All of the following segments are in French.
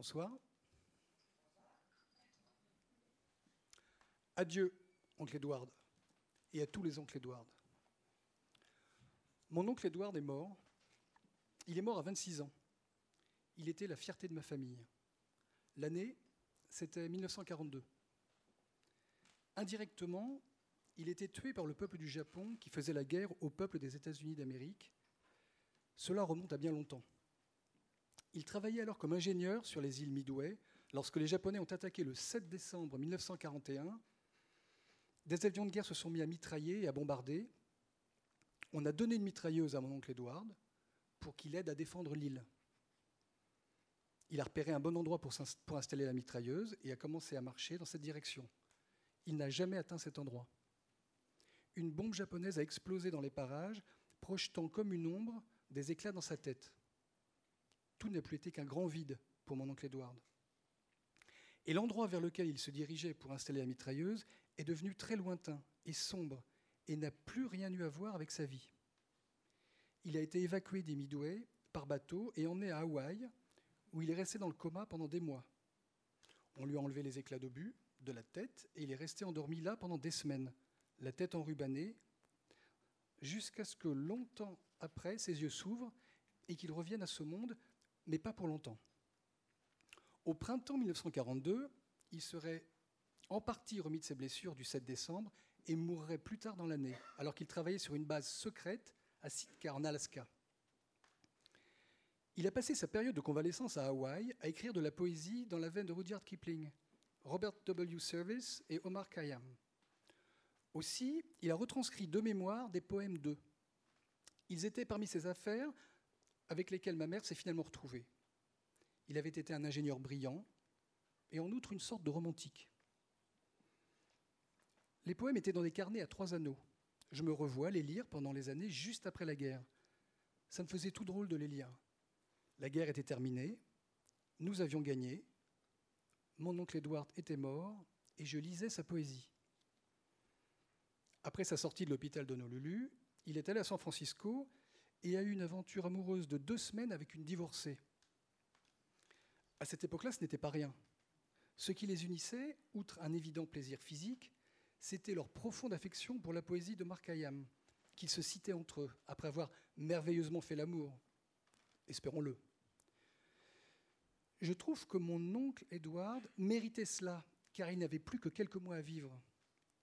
Bonsoir. Adieu, oncle Edward, et à tous les oncles Edward. Mon oncle Edward est mort. Il est mort à 26 ans. Il était la fierté de ma famille. L'année, c'était 1942. Indirectement, il était tué par le peuple du Japon qui faisait la guerre au peuple des États-Unis d'Amérique. Cela remonte à bien longtemps. Il travaillait alors comme ingénieur sur les îles Midway lorsque les Japonais ont attaqué le 7 décembre 1941. Des avions de guerre se sont mis à mitrailler et à bombarder. On a donné une mitrailleuse à mon oncle Edward pour qu'il aide à défendre l'île. Il a repéré un bon endroit pour, pour installer la mitrailleuse et a commencé à marcher dans cette direction. Il n'a jamais atteint cet endroit. Une bombe japonaise a explosé dans les parages, projetant comme une ombre des éclats dans sa tête. Tout n'a plus été qu'un grand vide pour mon oncle Edward. Et l'endroit vers lequel il se dirigeait pour installer la mitrailleuse est devenu très lointain et sombre et n'a plus rien eu à voir avec sa vie. Il a été évacué des Midway par bateau et emmené à Hawaï, où il est resté dans le coma pendant des mois. On lui a enlevé les éclats d'obus de la tête et il est resté endormi là pendant des semaines, la tête enrubannée, jusqu'à ce que longtemps après, ses yeux s'ouvrent et qu'il revienne à ce monde, mais pas pour longtemps. Au printemps 1942, il serait en partie remis de ses blessures du 7 décembre et mourrait plus tard dans l'année, alors qu'il travaillait sur une base secrète à Sitka, en Alaska. Il a passé sa période de convalescence à Hawaï à écrire de la poésie dans la veine de Rudyard Kipling, Robert W. Service et Omar Khayyam. Aussi, il a retranscrit deux mémoires des poèmes d'eux. Ils étaient parmi ses affaires avec lesquelles ma mère s'est finalement retrouvée. Il avait été un ingénieur brillant et en outre une sorte de romantique. Les poèmes étaient dans des carnets à trois anneaux. Je me revois les lire pendant les années juste après la guerre. Ça me faisait tout drôle de les lire. La guerre était terminée, nous avions gagné, mon oncle Edward était mort et je lisais sa poésie. Après sa sortie de l'hôpital d'Honolulu, il est allé à San Francisco et a eu une aventure amoureuse de deux semaines avec une divorcée. À cette époque-là, ce n'était pas rien. Ce qui les unissait, outre un évident plaisir physique, c'était leur profonde affection pour la poésie de Mark Hayam, qu'ils se citaient entre eux, après avoir merveilleusement fait l'amour. Espérons-le. Je trouve que mon oncle Edward méritait cela, car il n'avait plus que quelques mois à vivre.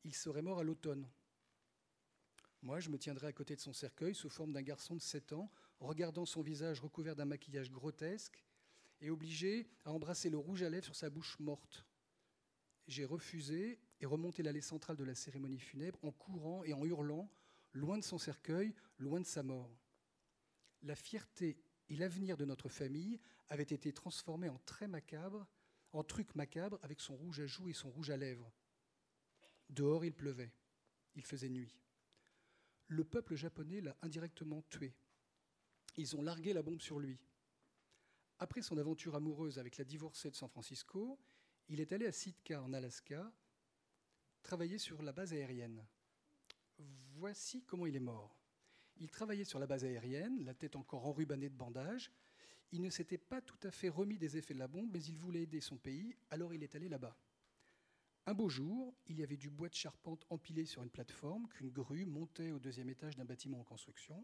Il serait mort à l'automne. Moi, je me tiendrais à côté de son cercueil sous forme d'un garçon de 7 ans, regardant son visage recouvert d'un maquillage grotesque et obligé à embrasser le rouge à lèvres sur sa bouche morte. J'ai refusé et remonté l'allée centrale de la cérémonie funèbre en courant et en hurlant, loin de son cercueil, loin de sa mort. La fierté et l'avenir de notre famille avaient été transformés en traits macabres, en trucs macabres avec son rouge à joues et son rouge à lèvres. Dehors, il pleuvait. Il faisait nuit le peuple japonais l'a indirectement tué. Ils ont largué la bombe sur lui. Après son aventure amoureuse avec la divorcée de San Francisco, il est allé à Sitka, en Alaska, travailler sur la base aérienne. Voici comment il est mort. Il travaillait sur la base aérienne, la tête encore enrubannée de bandages. Il ne s'était pas tout à fait remis des effets de la bombe, mais il voulait aider son pays, alors il est allé là-bas. Un beau jour, il y avait du bois de charpente empilé sur une plateforme qu'une grue montait au deuxième étage d'un bâtiment en construction.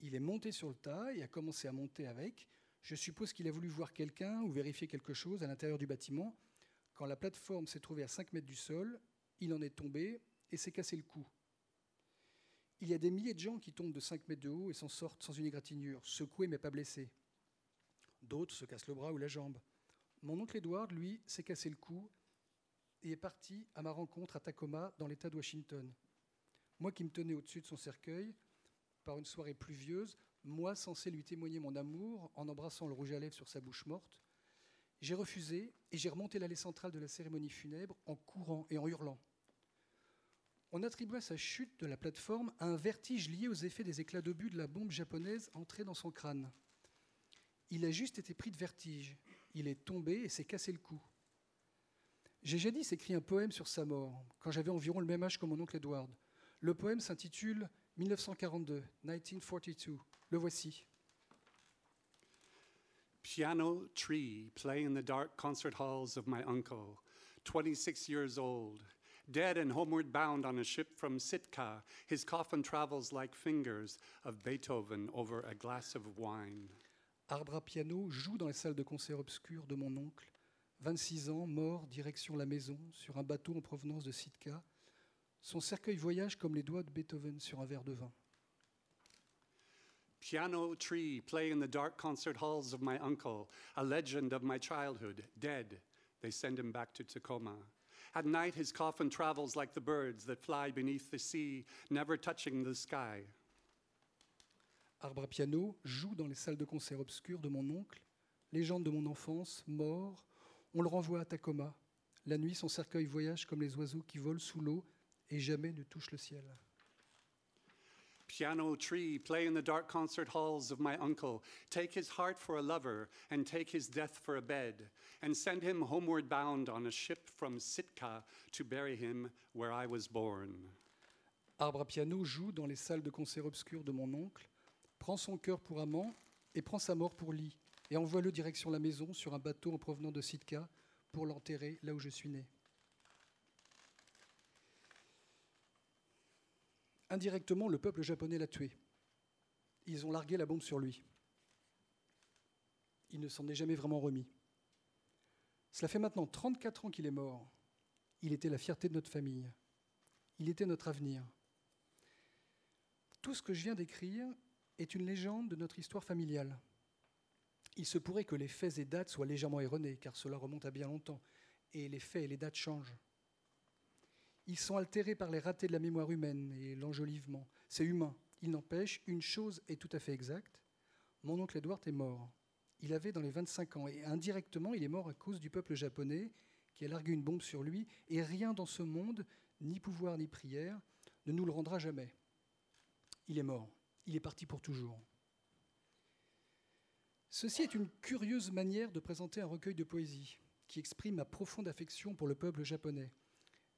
Il est monté sur le tas et a commencé à monter avec. Je suppose qu'il a voulu voir quelqu'un ou vérifier quelque chose à l'intérieur du bâtiment. Quand la plateforme s'est trouvée à 5 mètres du sol, il en est tombé et s'est cassé le cou. Il y a des milliers de gens qui tombent de 5 mètres de haut et s'en sortent sans une égratignure, secoués mais pas blessés. D'autres se cassent le bras ou la jambe. Mon oncle Edward, lui, s'est cassé le cou et est parti à ma rencontre à Tacoma, dans l'État de Washington. Moi qui me tenais au-dessus de son cercueil, par une soirée pluvieuse, moi censé lui témoigner mon amour en embrassant le rouge à lèvres sur sa bouche morte, j'ai refusé et j'ai remonté l'allée centrale de la cérémonie funèbre en courant et en hurlant. On attribua sa chute de la plateforme à un vertige lié aux effets des éclats d'obus de la bombe japonaise entrée dans son crâne. Il a juste été pris de vertige. Il est tombé et s'est cassé le cou. J'ai jadis écrit un poème sur sa mort, quand j'avais environ le même âge que mon oncle Edward. Le poème s'intitule 1942, 1942. Le voici. Piano tree play in the dark concert halls of my uncle, 26 years old, dead and homeward bound on a ship from Sitka. His coffin travels like fingers of Beethoven over a glass of wine. Arbre à piano joue dans les salles de concert obscures de mon oncle, 26 ans, mort, direction la maison, sur un bateau en provenance de Sitka. Son cercueil voyage comme les doigts de Beethoven sur un verre de vin. Piano tree play in the dark concert halls of my uncle, a legend of my childhood, dead. They send him back to Tacoma. At night, his coffin travels like the birds that fly beneath the sea, never touching the sky. Arbre à piano joue dans les salles de concert obscures de mon oncle, légende de mon enfance, mort. On le renvoie à Tacoma. La nuit, son cercueil voyage comme les oiseaux qui volent sous l'eau et jamais ne touche le ciel. Piano tree play in the dark concert halls of my uncle, take his heart for a lover, and take his death for a bed, and send him homeward bound on a ship from Sitka to bury him where I was born. Arbre à piano joue dans les salles de concert obscures de mon oncle, prend son cœur pour amant et prend sa mort pour lit, et envoie-le direction la maison sur un bateau en provenant de Sitka pour l'enterrer là où je suis né. Indirectement, le peuple japonais l'a tué. Ils ont largué la bombe sur lui. Il ne s'en est jamais vraiment remis. Cela fait maintenant 34 ans qu'il est mort. Il était la fierté de notre famille. Il était notre avenir. Tout ce que je viens d'écrire est une légende de notre histoire familiale. Il se pourrait que les faits et dates soient légèrement erronés, car cela remonte à bien longtemps, et les faits et les dates changent. Ils sont altérés par les ratés de la mémoire humaine et l'enjolivement. C'est humain. Il n'empêche, une chose est tout à fait exacte. Mon oncle Edward est mort. Il avait dans les 25 ans et indirectement, il est mort à cause du peuple japonais qui a largué une bombe sur lui et rien dans ce monde, ni pouvoir ni prière, ne nous le rendra jamais. Il est mort. Il est parti pour toujours. Ceci est une curieuse manière de présenter un recueil de poésie qui exprime ma profonde affection pour le peuple japonais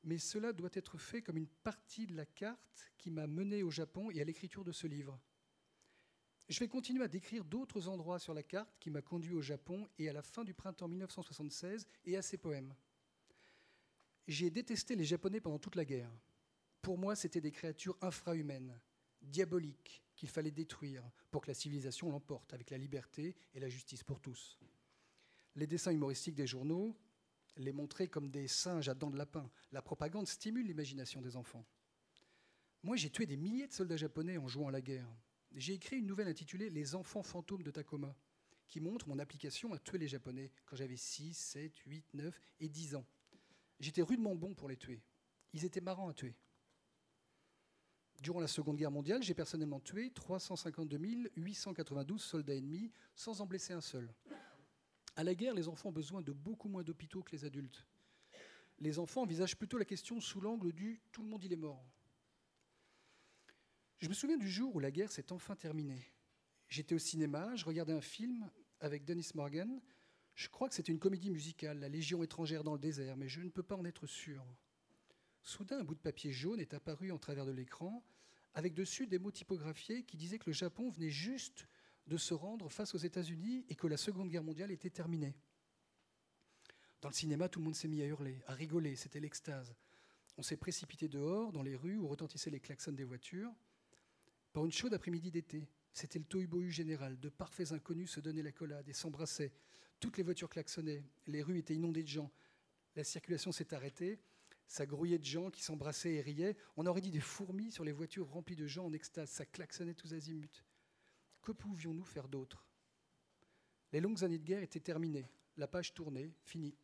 mais cela doit être fait comme une partie de la carte qui m'a mené au Japon et à l'écriture de ce livre. Je vais continuer à décrire d'autres endroits sur la carte qui m'a conduit au Japon et à la fin du printemps 1976 et à ses poèmes. J'ai détesté les Japonais pendant toute la guerre. Pour moi, c'était des créatures infrahumaines, diaboliques, qu'il fallait détruire pour que la civilisation l'emporte avec la liberté et la justice pour tous. Les dessins humoristiques des journaux, les montrer comme des singes à dents de lapin. La propagande stimule l'imagination des enfants. Moi, j'ai tué des milliers de soldats japonais en jouant à la guerre. J'ai écrit une nouvelle intitulée Les enfants fantômes de Tacoma, qui montre mon application à tuer les Japonais quand j'avais 6, 7, 8, 9 et 10 ans. J'étais rudement bon pour les tuer. Ils étaient marrants à tuer. Durant la Seconde Guerre mondiale, j'ai personnellement tué 352 892 soldats ennemis sans en blesser un seul. À la guerre, les enfants ont besoin de beaucoup moins d'hôpitaux que les adultes. Les enfants envisagent plutôt la question sous l'angle du tout le monde il est mort. Je me souviens du jour où la guerre s'est enfin terminée. J'étais au cinéma, je regardais un film avec Dennis Morgan. Je crois que c'était une comédie musicale, La Légion étrangère dans le désert, mais je ne peux pas en être sûr. Soudain, un bout de papier jaune est apparu en travers de l'écran, avec dessus des mots typographiés qui disaient que le Japon venait juste de se rendre face aux États-Unis et que la Seconde Guerre mondiale était terminée. Dans le cinéma, tout le monde s'est mis à hurler, à rigoler, c'était l'extase. On s'est précipité dehors, dans les rues où retentissaient les klaxons des voitures. Par une chaude après-midi d'été, c'était le tohu général. De parfaits inconnus se donnaient la collade et s'embrassaient. Toutes les voitures klaxonnaient. Les rues étaient inondées de gens. La circulation s'est arrêtée. Ça grouillait de gens qui s'embrassaient et riaient. On aurait dit des fourmis sur les voitures remplies de gens en extase. Ça klaxonnait tous azimuts. Que pouvions-nous faire d'autre? Les longues années de guerre étaient terminées, la page tournée, finie.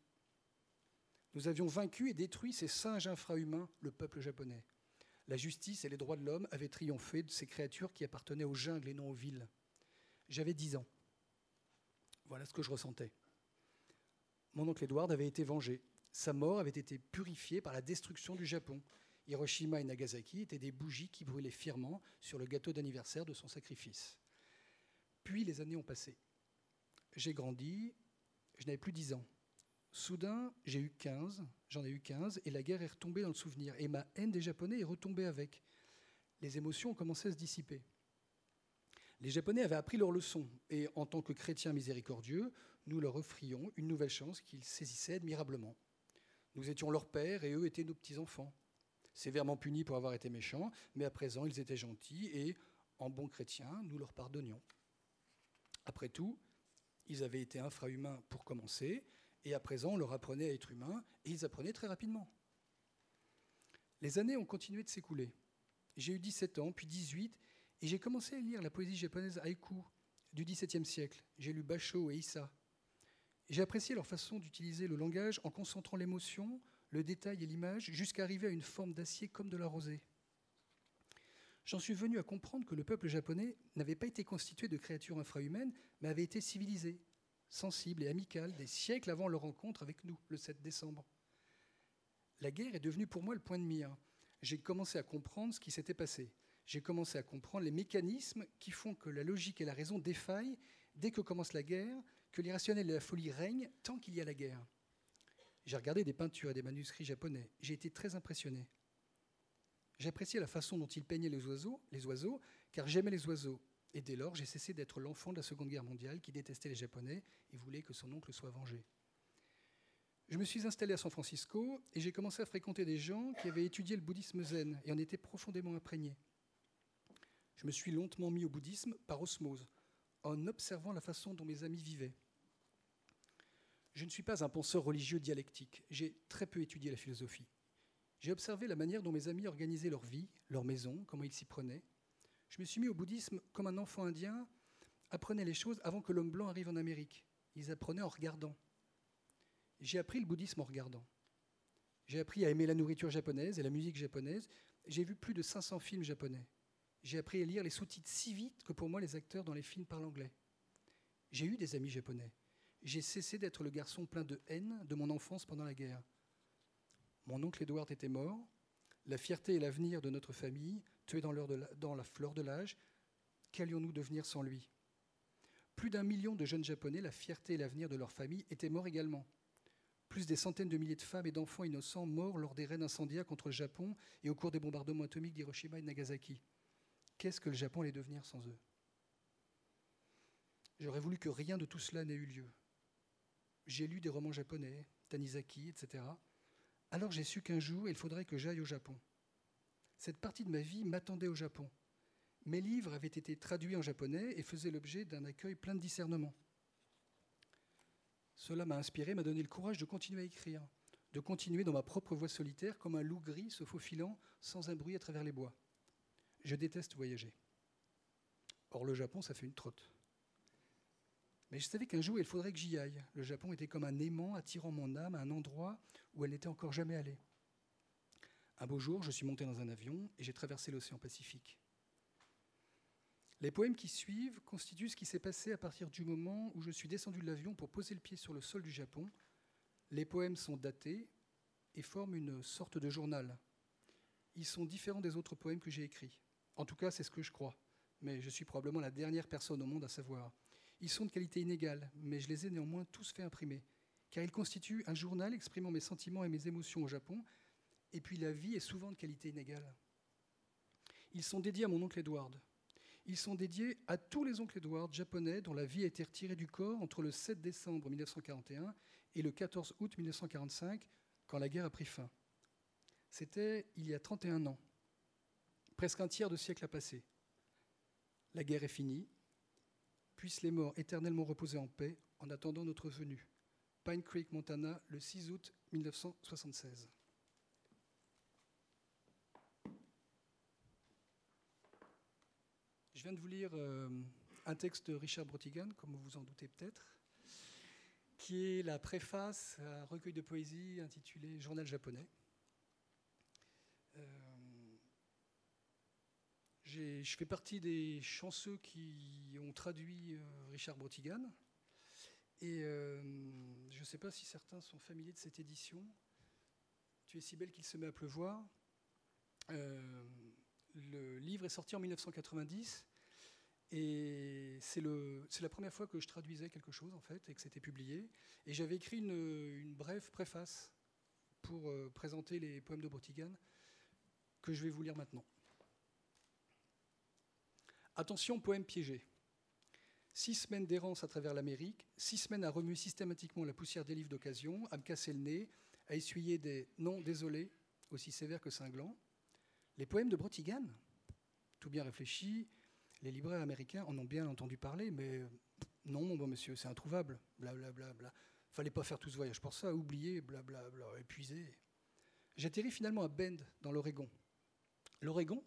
Nous avions vaincu et détruit ces singes infrahumains, le peuple japonais. La justice et les droits de l'homme avaient triomphé de ces créatures qui appartenaient aux jungles et non aux villes. J'avais dix ans. Voilà ce que je ressentais. Mon oncle Edward avait été vengé. Sa mort avait été purifiée par la destruction du Japon. Hiroshima et Nagasaki étaient des bougies qui brûlaient fièrement sur le gâteau d'anniversaire de son sacrifice. Puis les années ont passé. J'ai grandi, je n'avais plus 10 ans. Soudain, j'ai eu 15, j'en ai eu 15, et la guerre est retombée dans le souvenir. Et ma haine des Japonais est retombée avec. Les émotions ont commencé à se dissiper. Les Japonais avaient appris leur leçon, et en tant que chrétiens miséricordieux, nous leur offrions une nouvelle chance qu'ils saisissaient admirablement. Nous étions leurs pères et eux étaient nos petits-enfants. Sévèrement punis pour avoir été méchants, mais à présent ils étaient gentils et, en bons chrétiens, nous leur pardonnions. Après tout, ils avaient été infrahumains pour commencer, et à présent on leur apprenait à être humains, et ils apprenaient très rapidement. Les années ont continué de s'écouler. J'ai eu 17 ans, puis 18, et j'ai commencé à lire la poésie japonaise haïku du XVIIe siècle. J'ai lu Basho et Issa. J'ai apprécié leur façon d'utiliser le langage en concentrant l'émotion, le détail et l'image jusqu'à arriver à une forme d'acier comme de la rosée. J'en suis venu à comprendre que le peuple japonais n'avait pas été constitué de créatures infrahumaines, mais avait été civilisé, sensible et amical des siècles avant leur rencontre avec nous, le 7 décembre. La guerre est devenue pour moi le point de mire. J'ai commencé à comprendre ce qui s'était passé. J'ai commencé à comprendre les mécanismes qui font que la logique et la raison défaillent dès que commence la guerre, que l'irrationnel et la folie règnent tant qu'il y a la guerre. J'ai regardé des peintures et des manuscrits japonais. J'ai été très impressionné. J'appréciais la façon dont ils peignaient les oiseaux, les oiseaux, car j'aimais les oiseaux. Et dès lors, j'ai cessé d'être l'enfant de la Seconde Guerre mondiale qui détestait les Japonais et voulait que son oncle soit vengé. Je me suis installé à San Francisco et j'ai commencé à fréquenter des gens qui avaient étudié le bouddhisme zen et en étaient profondément imprégnés. Je me suis lentement mis au bouddhisme par osmose, en observant la façon dont mes amis vivaient. Je ne suis pas un penseur religieux dialectique, j'ai très peu étudié la philosophie. J'ai observé la manière dont mes amis organisaient leur vie, leur maison, comment ils s'y prenaient. Je me suis mis au bouddhisme comme un enfant indien apprenait les choses avant que l'homme blanc arrive en Amérique. Ils apprenaient en regardant. J'ai appris le bouddhisme en regardant. J'ai appris à aimer la nourriture japonaise et la musique japonaise. J'ai vu plus de 500 films japonais. J'ai appris à lire les sous-titres si vite que pour moi les acteurs dans les films parlent anglais. J'ai eu des amis japonais. J'ai cessé d'être le garçon plein de haine de mon enfance pendant la guerre. Mon oncle Edward était mort. La fierté et l'avenir de notre famille, tués dans, la, dans la fleur de l'âge, qu'allions-nous devenir sans lui? Plus d'un million de jeunes japonais, la fierté et l'avenir de leur famille étaient morts également plus des centaines de milliers de femmes et d'enfants innocents morts lors des raids incendiaires contre le Japon et au cours des bombardements atomiques d'Hiroshima et de Nagasaki. Qu'est-ce que le Japon allait devenir sans eux? J'aurais voulu que rien de tout cela n'ait eu lieu. J'ai lu des romans japonais, Tanizaki, etc. Alors j'ai su qu'un jour, il faudrait que j'aille au Japon. Cette partie de ma vie m'attendait au Japon. Mes livres avaient été traduits en japonais et faisaient l'objet d'un accueil plein de discernement. Cela m'a inspiré, m'a donné le courage de continuer à écrire, de continuer dans ma propre voie solitaire comme un loup gris se faufilant sans un bruit à travers les bois. Je déteste voyager. Or, le Japon, ça fait une trotte. Mais je savais qu'un jour, il faudrait que j'y aille. Le Japon était comme un aimant attirant mon âme à un endroit où elle n'était encore jamais allée. Un beau jour, je suis monté dans un avion et j'ai traversé l'océan Pacifique. Les poèmes qui suivent constituent ce qui s'est passé à partir du moment où je suis descendu de l'avion pour poser le pied sur le sol du Japon. Les poèmes sont datés et forment une sorte de journal. Ils sont différents des autres poèmes que j'ai écrits. En tout cas, c'est ce que je crois, mais je suis probablement la dernière personne au monde à savoir. Ils sont de qualité inégale, mais je les ai néanmoins tous fait imprimer, car ils constituent un journal exprimant mes sentiments et mes émotions au Japon, et puis la vie est souvent de qualité inégale. Ils sont dédiés à mon oncle Edward, ils sont dédiés à tous les oncles Edward japonais dont la vie a été retirée du corps entre le 7 décembre 1941 et le 14 août 1945, quand la guerre a pris fin. C'était il y a 31 ans. Presque un tiers de siècle a passé. La guerre est finie. Puissent les morts éternellement reposer en paix en attendant notre venue. Pine Creek, Montana, le 6 août 1976. Je viens de vous lire euh, un texte de Richard Brotigan, comme vous vous en doutez peut-être, qui est la préface à un recueil de poésie intitulé Journal japonais. Euh, je fais partie des chanceux qui ont traduit euh, Richard Brotigan. Et je ne sais pas si certains sont familiers de cette édition. Tu es si belle qu'il se met à pleuvoir. le livre est sorti en 1990 et c'est la première fois que je traduisais quelque chose, en fait, et que c'était publié. Et j'avais écrit une, brève préface pour euh, présenter les poèmes de Brotigan, que je vais vous lire maintenant. Attention, poème piégé. Six semaines d'errance à travers l'Amérique, six semaines à remuer systématiquement la poussière des livres d'occasion, à me casser le nez, à essuyer des non désolés aussi sévères que cinglants. Les poèmes de Brotigan, tout bien réfléchi, les libraires américains en ont bien entendu parler, mais non, mon bon monsieur, c'est introuvable, blablabla. Bla, bla. Fallait pas faire tout ce voyage pour ça, oublier, blablabla, épuisé. J'atterris finalement à Bend, dans l'Oregon. L'Oregon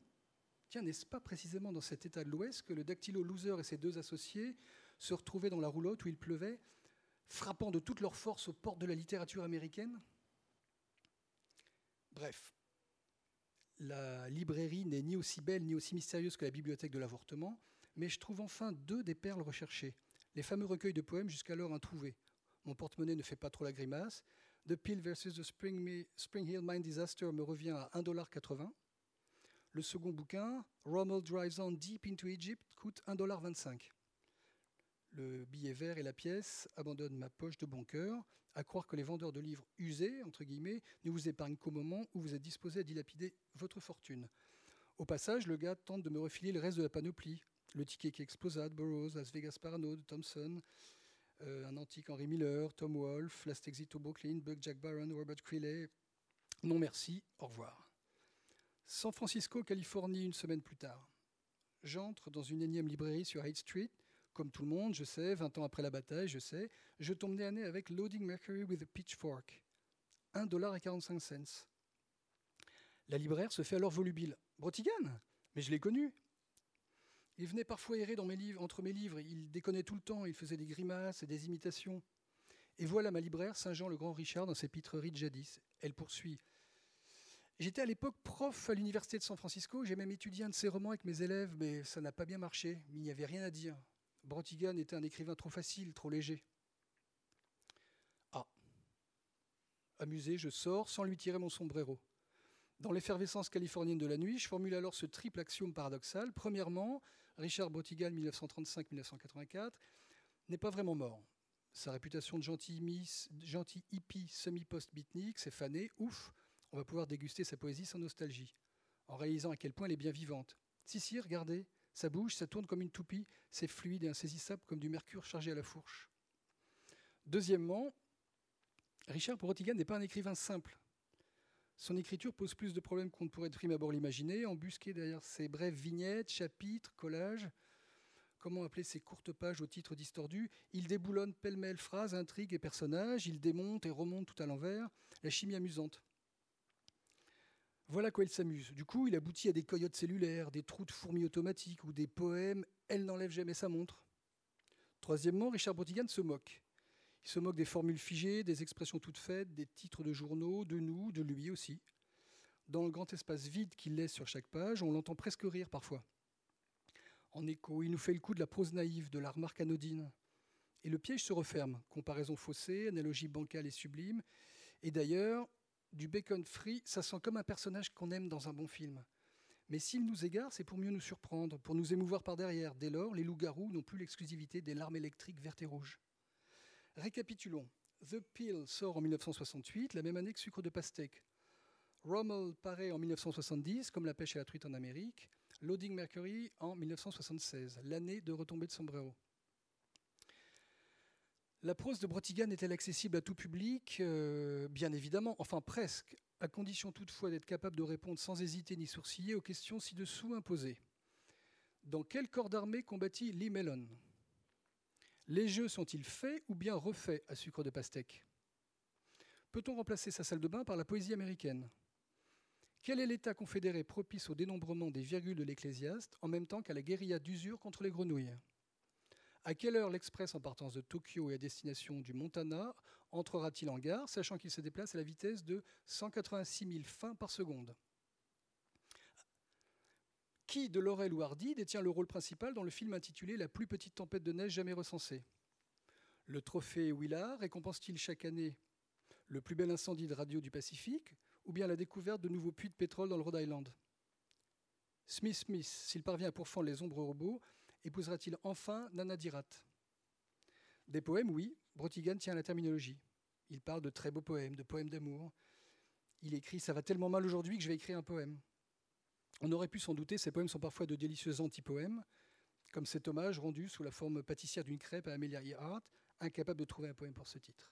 N'est-ce pas précisément dans cet état de l'Ouest que le dactylo loser et ses deux associés se retrouvaient dans la roulotte où il pleuvait, frappant de toute leur force aux portes de la littérature américaine? Bref, la librairie n'est ni aussi belle ni aussi mystérieuse que la bibliothèque de l'avortement, mais je trouve enfin deux des perles recherchées, les fameux recueils de poèmes jusqu'alors introuvés. Mon porte-monnaie ne fait pas trop la grimace. The Pill versus the Spring, Spring Hill Mine Disaster me revient à 1,80$. Le second bouquin, Rommel Drives On Deep into Egypt, coûte 1,25$. Le billet vert et la pièce abandonnent ma poche de bon cœur, à croire que les vendeurs de livres usés, entre guillemets, ne vous épargnent qu'au moment où vous êtes disposé à dilapider votre fortune. Au passage, le gars tente de me refiler le reste de la panoplie. Le ticket qui explosa de Burroughs, Las Vegas Parano Thompson, euh, un antique Henry Miller, Tom Wolfe, Last Exit to Brooklyn, Buck Jack Barron, Robert Creeley. Non merci, au revoir. San Francisco, Californie, une semaine plus tard. J'entre dans une énième librairie sur Haight Street. Comme tout le monde, je sais, 20 ans après la bataille, je sais, je tombe nez à nez avec Loading Mercury with a Pitchfork. 1,45$. La libraire se fait alors volubile. Brotigan Mais je l'ai connu. Il venait parfois errer dans mes livres, entre mes livres. Il déconnait tout le temps. Il faisait des grimaces et des imitations. Et voilà ma libraire, Saint-Jean le Grand Richard, dans ses pitreries de jadis. Elle poursuit. J'étais à l'époque prof à l'université de San Francisco, j'ai même étudié un de ses romans avec mes élèves, mais ça n'a pas bien marché, il n'y avait rien à dire. Brotigan était un écrivain trop facile, trop léger. Ah. Amusé, je sors sans lui tirer mon sombrero. Dans l'effervescence californienne de la nuit, je formule alors ce triple axiome paradoxal. Premièrement, Richard Brotigan, 1935-1984, n'est pas vraiment mort. Sa réputation de gentil, hippie semi-post-beatnik s'est fanée, ouf, on va pouvoir déguster sa poésie sans nostalgie, en réalisant à quel point elle est bien vivante. Si, si, regardez, ça bouge, ça tourne comme une toupie, c'est fluide et insaisissable comme du mercure chargé à la fourche. Deuxièmement, Richard Brotigan n'est pas un écrivain simple. Son écriture pose plus de problèmes qu'on ne pourrait de prime abord l'imaginer, embusqué derrière ses brèves vignettes, chapitres, collages. Comment appeler ces courtes pages au titre distordu Il déboulonne pêle-mêle phrases, intrigues et personnages, il démonte et remonte tout à l'envers, la chimie amusante. Voilà quoi il s'amuse. Du coup, il aboutit à des coyotes cellulaires, des trous de fourmis automatiques ou des poèmes Elle n'enlève jamais sa montre. Troisièmement, Richard Brotigan se moque. Il se moque des formules figées, des expressions toutes faites, des titres de journaux, de nous, de lui aussi. Dans le grand espace vide qu'il laisse sur chaque page, on l'entend presque rire parfois. En écho, il nous fait le coup de la prose naïve, de la remarque anodine. Et le piège se referme. Comparaison faussée, analogie bancale et sublime. Et d'ailleurs, du bacon free, ça sent comme un personnage qu'on aime dans un bon film. Mais s'il nous égare, c'est pour mieux nous surprendre, pour nous émouvoir par derrière. Dès lors, les loups-garous n'ont plus l'exclusivité des larmes électriques vertes et rouges. Récapitulons. The Pill sort en 1968, la même année que Sucre de pastèque. Rommel paraît en 1970, comme La pêche et la truite en Amérique. Loading Mercury en 1976, l'année de retombée de sombrero. La prose de Brotigan est-elle accessible à tout public? Euh, Bien évidemment, enfin presque, à condition toutefois d'être capable de répondre sans hésiter ni sourciller aux questions ci-dessous imposées. Dans quel corps d'armée combattit Lee Mellon? Les jeux sont-ils faits ou bien refaits à sucre de pastèque? Peut-on remplacer sa salle de bain par la poésie américaine? Quel est l'État confédéré propice au dénombrement des virgules de l'Ecclésiaste en même temps qu'à la guérilla d'usure contre les grenouilles? À quelle heure l'express en partance de Tokyo et à destination du Montana entrera-t-il en gare, sachant qu'il se déplace à la vitesse de 186 000 fins par seconde? Qui de Laurel ou Hardy détient le rôle principal dans le film intitulé La plus petite tempête de neige jamais recensée? Le trophée Willard récompense-t-il chaque année le plus bel incendie de radio du Pacifique ou bien la découverte de nouveaux puits de pétrole dans le Rhode Island? Smith Smith, s'il parvient à pourfendre les ombres robots, épousera-t-il enfin Nana Dirat? Des poèmes, oui, Brotigan tient à la terminologie. Il parle de très beaux poèmes, de poèmes d'amour. Il écrit Ça va tellement mal aujourd'hui que je vais écrire un poème. On aurait pu s'en douter, ces poèmes sont parfois de délicieux antipoèmes, comme cet hommage rendu sous la forme pâtissière d'une crêpe à Amelia Earhart, incapable de trouver un poème pour ce titre.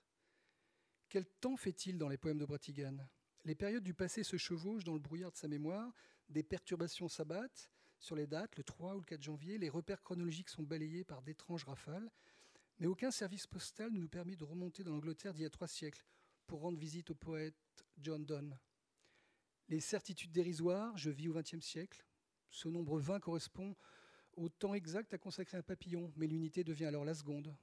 Quel temps fait-il dans les poèmes de Bratigan Les périodes du passé se chevauchent dans le brouillard de sa mémoire, des perturbations s'abattent sur les dates, le 3 ou le 4 janvier, les repères chronologiques sont balayés par d'étranges rafales, mais aucun service postal ne nous permet de remonter dans l'Angleterre d'il y a trois siècles pour rendre visite au poète John Donne. Les certitudes dérisoires, je vis au XXe siècle. Ce nombre 20 correspond au temps exact à consacrer un papillon, mais l'unité devient alors la seconde.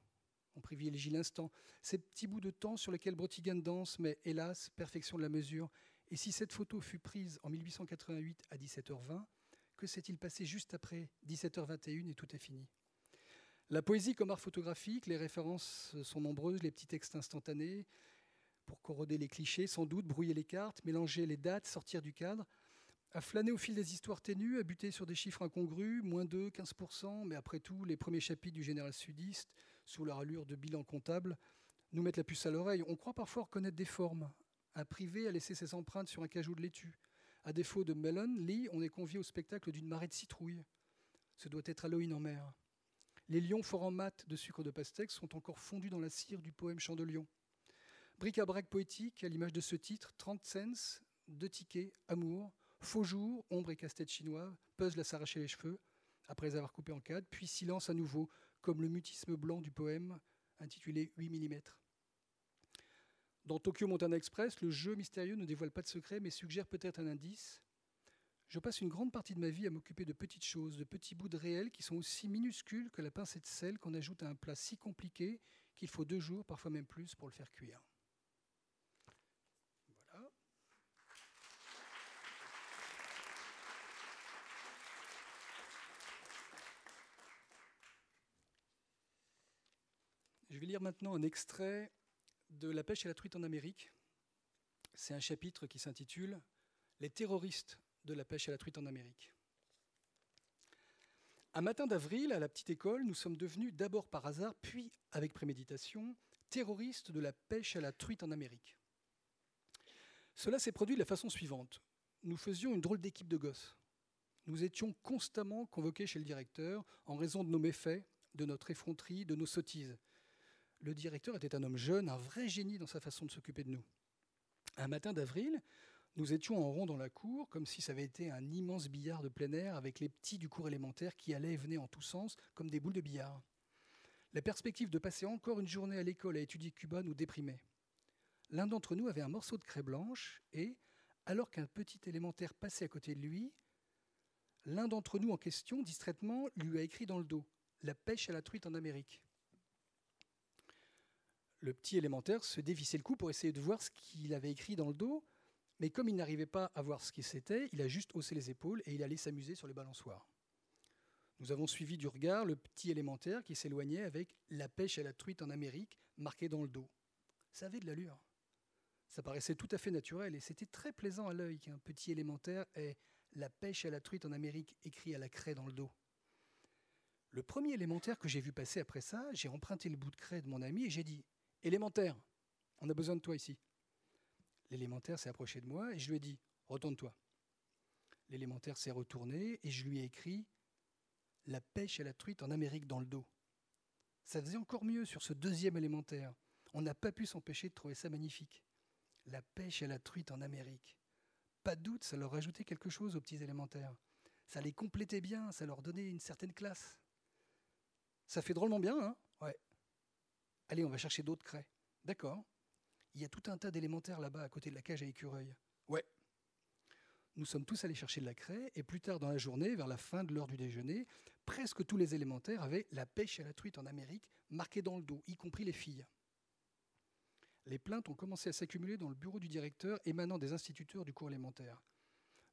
On privilégie l'instant. Ces petits bouts de temps sur lesquels Brotigan danse, mais hélas, perfection de la mesure. Et si cette photo fut prise en 1888 à 17h20, que s'est-il passé juste après 17h21 et tout est fini? La poésie comme art photographique, les références sont nombreuses, les petits textes instantanés, pour corroder les clichés, sans doute, brouiller les cartes, mélanger les dates, sortir du cadre, à flâner au fil des histoires ténues, à buter sur des chiffres incongrus, moins 2, 15%, mais après tout, les premiers chapitres du général sudiste, sous leur allure de bilan comptable, nous mettent la puce à l'oreille. On croit parfois reconnaître des formes. Un privé a laissé ses empreintes sur un cajou de laitue. À défaut de Mellon, Lee, on est convié au spectacle d'une marée de citrouilles. Ce doit être Halloween en mer. Les lions forts en mat de sucre de pastèque sont encore fondus dans la cire du poème Chant de Lion. Bric-à-brac poétique, à l'image de ce titre, 30 cents, deux tickets, amour, faux jour, ombre et casse-tête chinois, puzzle à s'arracher les cheveux, après avoir coupé en cadre, puis silence à nouveau, comme le mutisme blanc du poème intitulé 8 mm. Dans Tokyo Montana Express, le jeu mystérieux ne dévoile pas de secret, mais suggère peut-être un indice. Je passe une grande partie de ma vie à m'occuper de petites choses, de petits bouts de réel qui sont aussi minuscules que la pincée de sel qu'on ajoute à un plat si compliqué qu'il faut deux jours, parfois même plus, pour le faire cuire. Je vais lire maintenant un extrait de La pêche et la truite en Amérique. C'est un chapitre qui s'intitule Les terroristes de la pêche et la truite en Amérique. Un matin d'avril, à la petite école, nous sommes devenus d'abord par hasard, puis avec préméditation, terroristes de la pêche à la truite en Amérique. Cela s'est produit de la façon suivante. Nous faisions une drôle d'équipe de gosses. Nous étions constamment convoqués chez le directeur en raison de nos méfaits, de notre effronterie, de nos sottises le directeur était un homme jeune, un vrai génie dans sa façon de s'occuper de nous. Un matin d'avril, nous étions en rond dans la cour, comme si ça avait été un immense billard de plein air avec les petits du cours élémentaire qui allaient et venaient en tous sens comme des boules de billard. La perspective de passer encore une journée à l'école à étudier Cuba nous déprimait. L'un d'entre nous avait un morceau de craie blanche et, alors qu'un petit élémentaire passait à côté de lui, l'un d'entre nous en question, distraitement, lui a écrit dans le dos La pêche à la truite en Amérique le petit élémentaire se dévissait le cou pour essayer de voir ce qu'il avait écrit dans le dos, mais comme il n'arrivait pas à voir ce qui c'était, il a juste haussé les épaules et il allait s'amuser sur les balançoires. Nous avons suivi du regard le petit élémentaire qui s'éloignait avec la pêche à la truite en Amérique marquée dans le dos. Ça avait de l'allure. Ça paraissait tout à fait naturel et c'était très plaisant à l'œil qu'un petit élémentaire ait la pêche à la truite en Amérique écrit à la craie dans le dos. Le premier élémentaire que j'ai vu passer après ça, j'ai emprunté le bout de craie de mon ami et j'ai dit Élémentaire, on a besoin de toi ici. L'élémentaire s'est approché de moi et je lui ai dit Retourne-toi. L'élémentaire s'est retourné et je lui ai écrit La pêche à la truite en Amérique dans le dos. Ça faisait encore mieux sur ce deuxième élémentaire. On n'a pas pu s'empêcher de trouver ça magnifique. La pêche à la truite en Amérique. Pas de doute, ça leur ajoutait quelque chose aux petits élémentaires. Ça les complétait bien, ça leur donnait une certaine classe. Ça fait drôlement bien, hein? Ouais. Allez, on va chercher d'autres craies. D'accord. Il y a tout un tas d'élémentaires là-bas à côté de la cage à écureuil. Ouais. Nous sommes tous allés chercher de la craie et plus tard dans la journée, vers la fin de l'heure du déjeuner, presque tous les élémentaires avaient la pêche à la truite en Amérique marquée dans le dos, y compris les filles. Les plaintes ont commencé à s'accumuler dans le bureau du directeur émanant des instituteurs du cours élémentaire.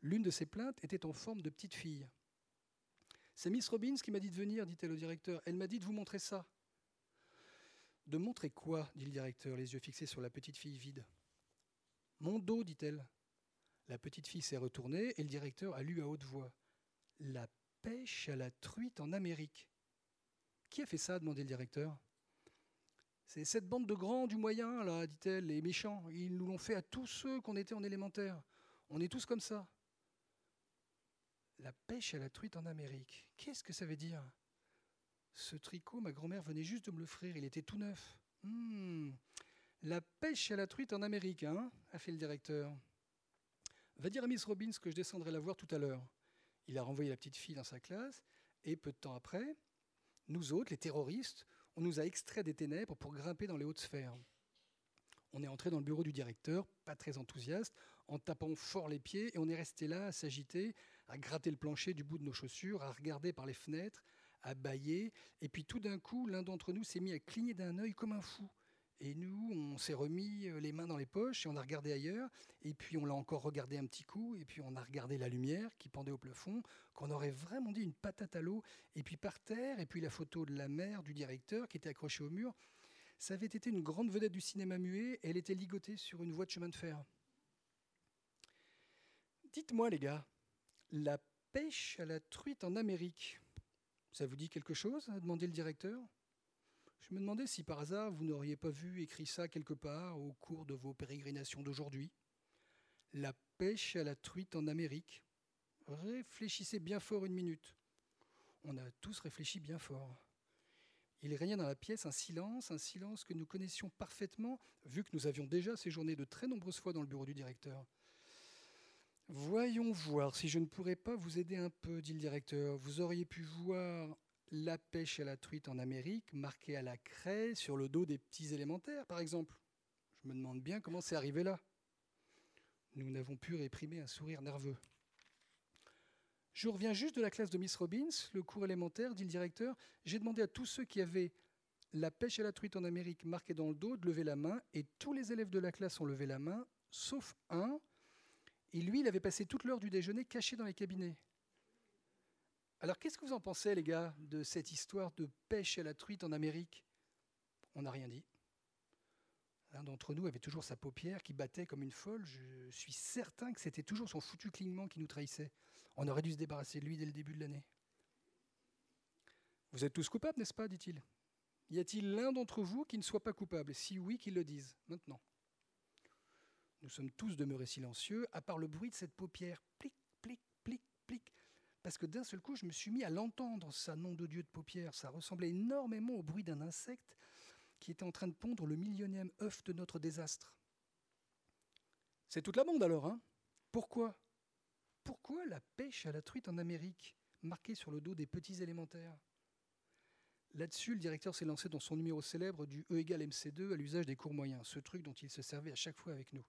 L'une de ces plaintes était en forme de petite fille. C'est Miss Robbins qui m'a dit de venir, dit-elle au directeur. Elle m'a dit de vous montrer ça. De montrer quoi dit le directeur, les yeux fixés sur la petite fille vide? Mon dos, dit-elle. La petite fille s'est retournée et le directeur a lu à haute voix. La pêche à la truite en Amérique. Qui a fait ça demandait le directeur. C'est cette bande de grands du moyen, là, dit-elle, les méchants. Ils nous l'ont fait à tous ceux qu'on était en élémentaire. On est tous comme ça. La pêche à la truite en Amérique. Qu'est-ce que ça veut dire? Ce tricot, ma grand-mère venait juste de me l'offrir, il était tout neuf. Hmm, La pêche à la truite en Amérique, hein a fait le directeur. Va dire à Miss Robbins que je descendrai la voir tout à l'heure. Il a renvoyé la petite fille dans sa classe, et peu de temps après, nous autres, les terroristes, on nous a extraits des ténèbres pour grimper dans les hautes sphères. On est entré dans le bureau du directeur, pas très enthousiaste, en tapant fort les pieds, et on est resté là à s'agiter, à gratter le plancher du bout de nos chaussures, à regarder par les fenêtres, à bâiller, et puis tout d'un coup, l'un d'entre nous s'est mis à cligner d'un œil comme un fou. Et nous, on s'est remis euh, les mains dans les poches et on a regardé ailleurs. Et puis on l'a encore regardé un petit coup. Et puis on a regardé la lumière qui pendait au plafond, qu'on aurait vraiment dit une patate à l'eau. Et puis par terre, et puis la photo de la mère du directeur qui était accrochée au mur. Ça avait été une grande vedette du cinéma muet. Et elle était ligotée sur une voie de chemin de fer. Dites-moi, les gars, la pêche à la truite en Amérique, ça vous dit quelque chose a le directeur? Je me demandais si par hasard vous n'auriez pas vu écrit ça quelque part au cours de vos pérégrinations d'aujourd'hui. La pêche à la truite en Amérique. Réfléchissez bien fort une minute. On a tous réfléchi bien fort. Il régnait dans la pièce un silence, un silence que nous connaissions parfaitement, vu que nous avions déjà séjourné de très nombreuses fois dans le bureau du directeur. Voyons voir si je ne pourrais pas vous aider un peu, dit le directeur. Vous auriez pu voir la pêche à la truite en Amérique marquée à la craie sur le dos des petits élémentaires, par exemple. Je me demande bien comment c'est arrivé là. Nous n'avons pu réprimer un sourire nerveux. Je reviens juste de la classe de Miss Robbins, le cours élémentaire, dit le directeur. J'ai demandé à tous ceux qui avaient la pêche à la truite en Amérique marquée dans le dos de lever la main, et tous les élèves de la classe ont levé la main, sauf un. Et lui, il avait passé toute l'heure du déjeuner caché dans les cabinets. Alors, qu'est-ce que vous en pensez, les gars, de cette histoire de pêche à la truite en Amérique? On n'a rien dit. L'un d'entre nous avait toujours sa paupière qui battait comme une folle. Je suis certain que c'était toujours son foutu clignement qui nous trahissait. On aurait dû se débarrasser de lui dès le début de l'année. Vous êtes tous coupables, n'est-ce pas? dit-il. Y a-t-il l'un d'entre vous qui ne soit pas coupable? Si oui, qu'il le dise, maintenant. Nous sommes tous demeurés silencieux, à part le bruit de cette paupière. Plic, plic, plic, plic. Parce que d'un seul coup, je me suis mis à l'entendre, sa nom de Dieu de paupière. Ça ressemblait énormément au bruit d'un insecte qui était en train de pondre le millionième œuf de notre désastre. C'est toute la bande alors, hein? Pourquoi? Pourquoi la pêche à la truite en Amérique, marquée sur le dos des petits élémentaires? Là-dessus, le directeur s'est lancé dans son numéro célèbre du E égale MC2 à l'usage des cours moyens, ce truc dont il se servait à chaque fois avec nous.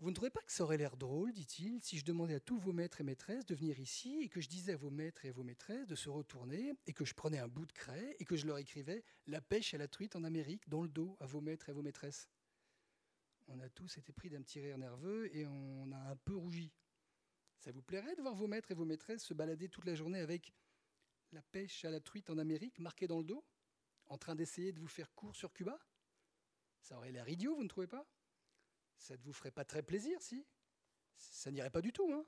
Vous ne trouvez pas que ça aurait l'air drôle, dit-il, si je demandais à tous vos maîtres et maîtresses de venir ici et que je disais à vos maîtres et à vos maîtresses de se retourner et que je prenais un bout de craie et que je leur écrivais La pêche à la truite en Amérique dans le dos à vos maîtres et à vos maîtresses On a tous été pris d'un petit rire nerveux et on a un peu rougi. Ça vous plairait de voir vos maîtres et vos maîtresses se balader toute la journée avec la pêche à la truite en Amérique marquée dans le dos, en train d'essayer de vous faire court sur Cuba? Ça aurait l'air idiot, vous ne trouvez pas? Ça ne vous ferait pas très plaisir, si? Ça n'irait pas du tout. Hein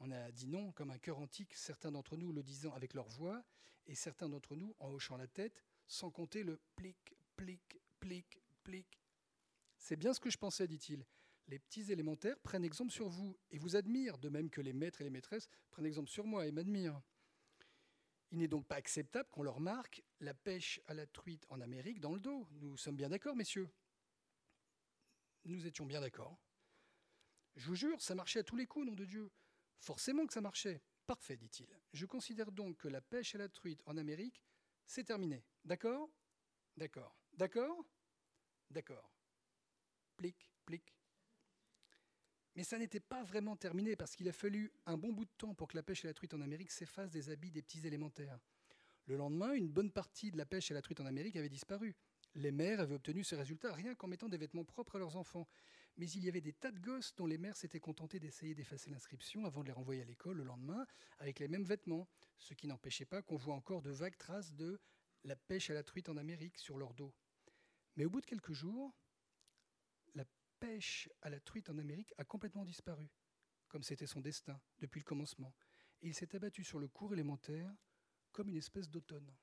On a dit non comme un cœur antique, certains d'entre nous le disant avec leur voix, et certains d'entre nous en hochant la tête, sans compter le plic, plic, plic, plic. C'est bien ce que je pensais, dit-il. Les petits élémentaires prennent exemple sur vous et vous admirent, de même que les maîtres et les maîtresses prennent exemple sur moi et m'admirent. Il n'est donc pas acceptable qu'on leur marque la pêche à la truite en Amérique dans le dos. Nous sommes bien d'accord, messieurs nous étions bien d'accord. Je vous jure, ça marchait à tous les coups, nom de Dieu. Forcément que ça marchait. Parfait, dit-il. Je considère donc que la pêche à la truite en Amérique, c'est terminé. D'accord? D'accord. D'accord? D'accord. Plic, plic. Mais ça n'était pas vraiment terminé parce qu'il a fallu un bon bout de temps pour que la pêche à la truite en Amérique s'efface des habits des petits élémentaires. Le lendemain, une bonne partie de la pêche à la truite en Amérique avait disparu. Les mères avaient obtenu ce résultat rien qu'en mettant des vêtements propres à leurs enfants. Mais il y avait des tas de gosses dont les mères s'étaient contentées d'essayer d'effacer l'inscription avant de les renvoyer à l'école le lendemain avec les mêmes vêtements, ce qui n'empêchait pas qu'on voit encore de vagues traces de la pêche à la truite en Amérique sur leur dos. Mais au bout de quelques jours, la pêche à la truite en Amérique a complètement disparu, comme c'était son destin depuis le commencement, et il s'est abattu sur le cours élémentaire comme une espèce d'automne.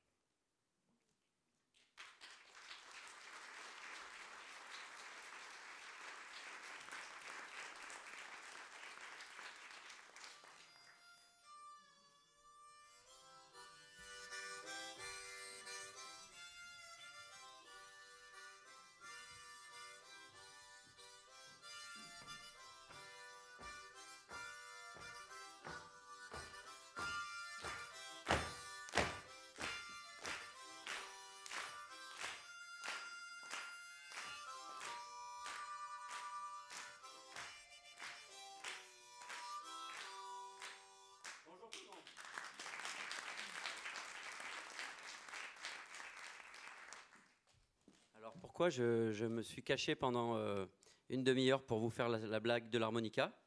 Pourquoi je, me suis caché pendant euh, une demi-heure pour vous faire la, la blague de l'harmonica.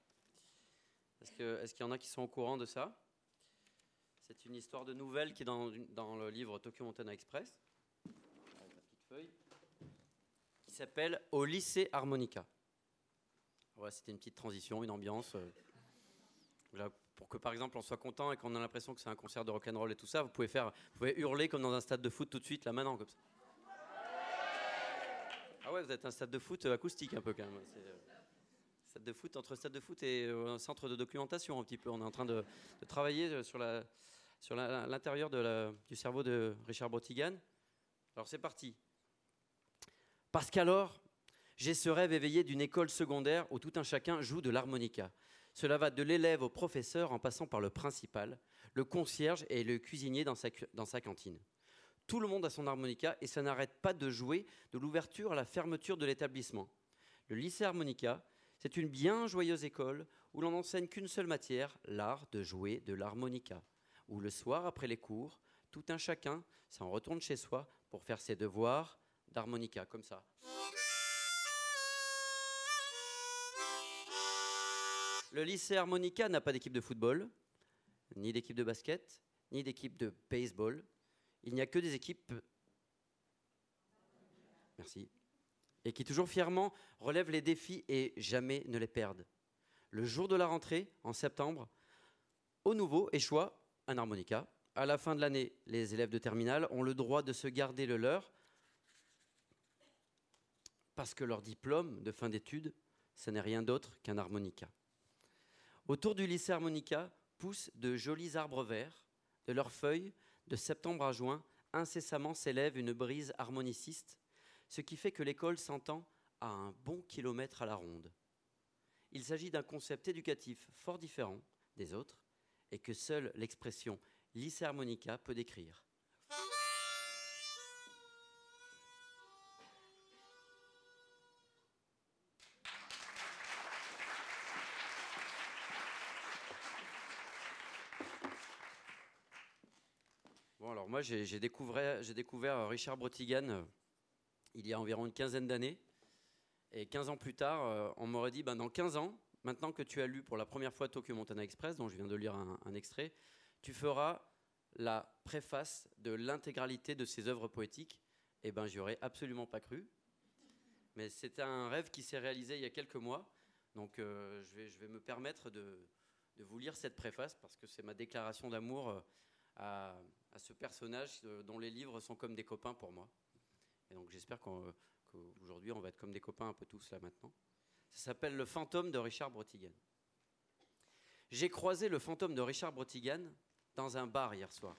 Est-ce qu'il y en a qui sont au courant de ça? C'est une histoire de nouvelle qui est dans, le livre Tokyo Montana Express, qui s'appelle Au lycée harmonica. Voilà, c'était une petite transition, une ambiance. euh, là, pour que par exemple on soit content et qu'on a l'impression que c'est un concert de rock'n'roll et tout ça, vous pouvez faire, vous pouvez hurler comme dans un stade de foot tout de suite là maintenant comme ça. Ah ouais, vous êtes un stade de foot acoustique un peu quand même. Euh, stade de foot entre stade de foot et euh, un centre de documentation un petit peu. On est en train de, travailler euh, sur l'intérieur du cerveau de Richard Brotigan. Alors c'est parti. Parce qu'alors, j'ai ce rêve éveillé d'une école secondaire où tout un chacun joue de l'harmonica. Cela va de l'élève au professeur en passant par le principal, le concierge et le cuisinier dans sa cantine. Tout le monde a son harmonica et ça n'arrête pas de jouer de l'ouverture à la fermeture de l'établissement. Le lycée harmonica, c'est une bien joyeuse école où l'on n'enseigne qu'une seule matière, l'art de jouer de l'harmonica. Où le soir, après les cours, tout un chacun s'en retourne chez soi pour faire ses devoirs d'harmonica, comme ça. Le lycée harmonica n'a pas d'équipe de football, ni d'équipe de basket, ni d'équipe de baseball. Il n'y a que des équipes. Merci. Et qui toujours fièrement relèvent les défis et jamais ne les perdent. Le jour de la rentrée, en septembre, au nouveau échoua un harmonica. À la fin de l'année, les élèves de terminale ont le droit de se garder le leur parce que leur diplôme de fin d'études, ce n'est rien d'autre qu'un harmonica. Autour du lycée harmonica poussent de jolis arbres verts. De leurs feuilles, de septembre à juin, incessamment s'élève une brise harmoniciste, ce qui fait que l'école s'entend à un bon kilomètre à la ronde. Il s'agit d'un concept éducatif fort différent des autres et que seule l'expression lycée harmonica peut décrire. J'ai découvert, euh, Richard Brotigan euh, il y a environ une quinzaine d'années. Et 15 ans plus tard, euh, on m'aurait dit, ben, dans 15 ans, maintenant que tu as lu pour la première fois Tokyo Montana Express, dont je viens de lire un, extrait, tu feras la préface de l'intégralité de ses œuvres poétiques. Eh ben, j'y aurais absolument pas cru. Mais c'était un rêve qui s'est réalisé il y a quelques mois. Donc, je, vais, je vais me permettre de, de vous lire cette préface parce que c'est ma déclaration d'amour à, à ce personnage euh, dont les livres sont comme des copains pour moi. Et donc, j'espère qu'aujourd'hui, on va être comme des copains un peu tous là maintenant. Ça s'appelle Le fantôme de Richard Brotigan. J'ai croisé le fantôme de Richard Brotigan dans un bar hier soir.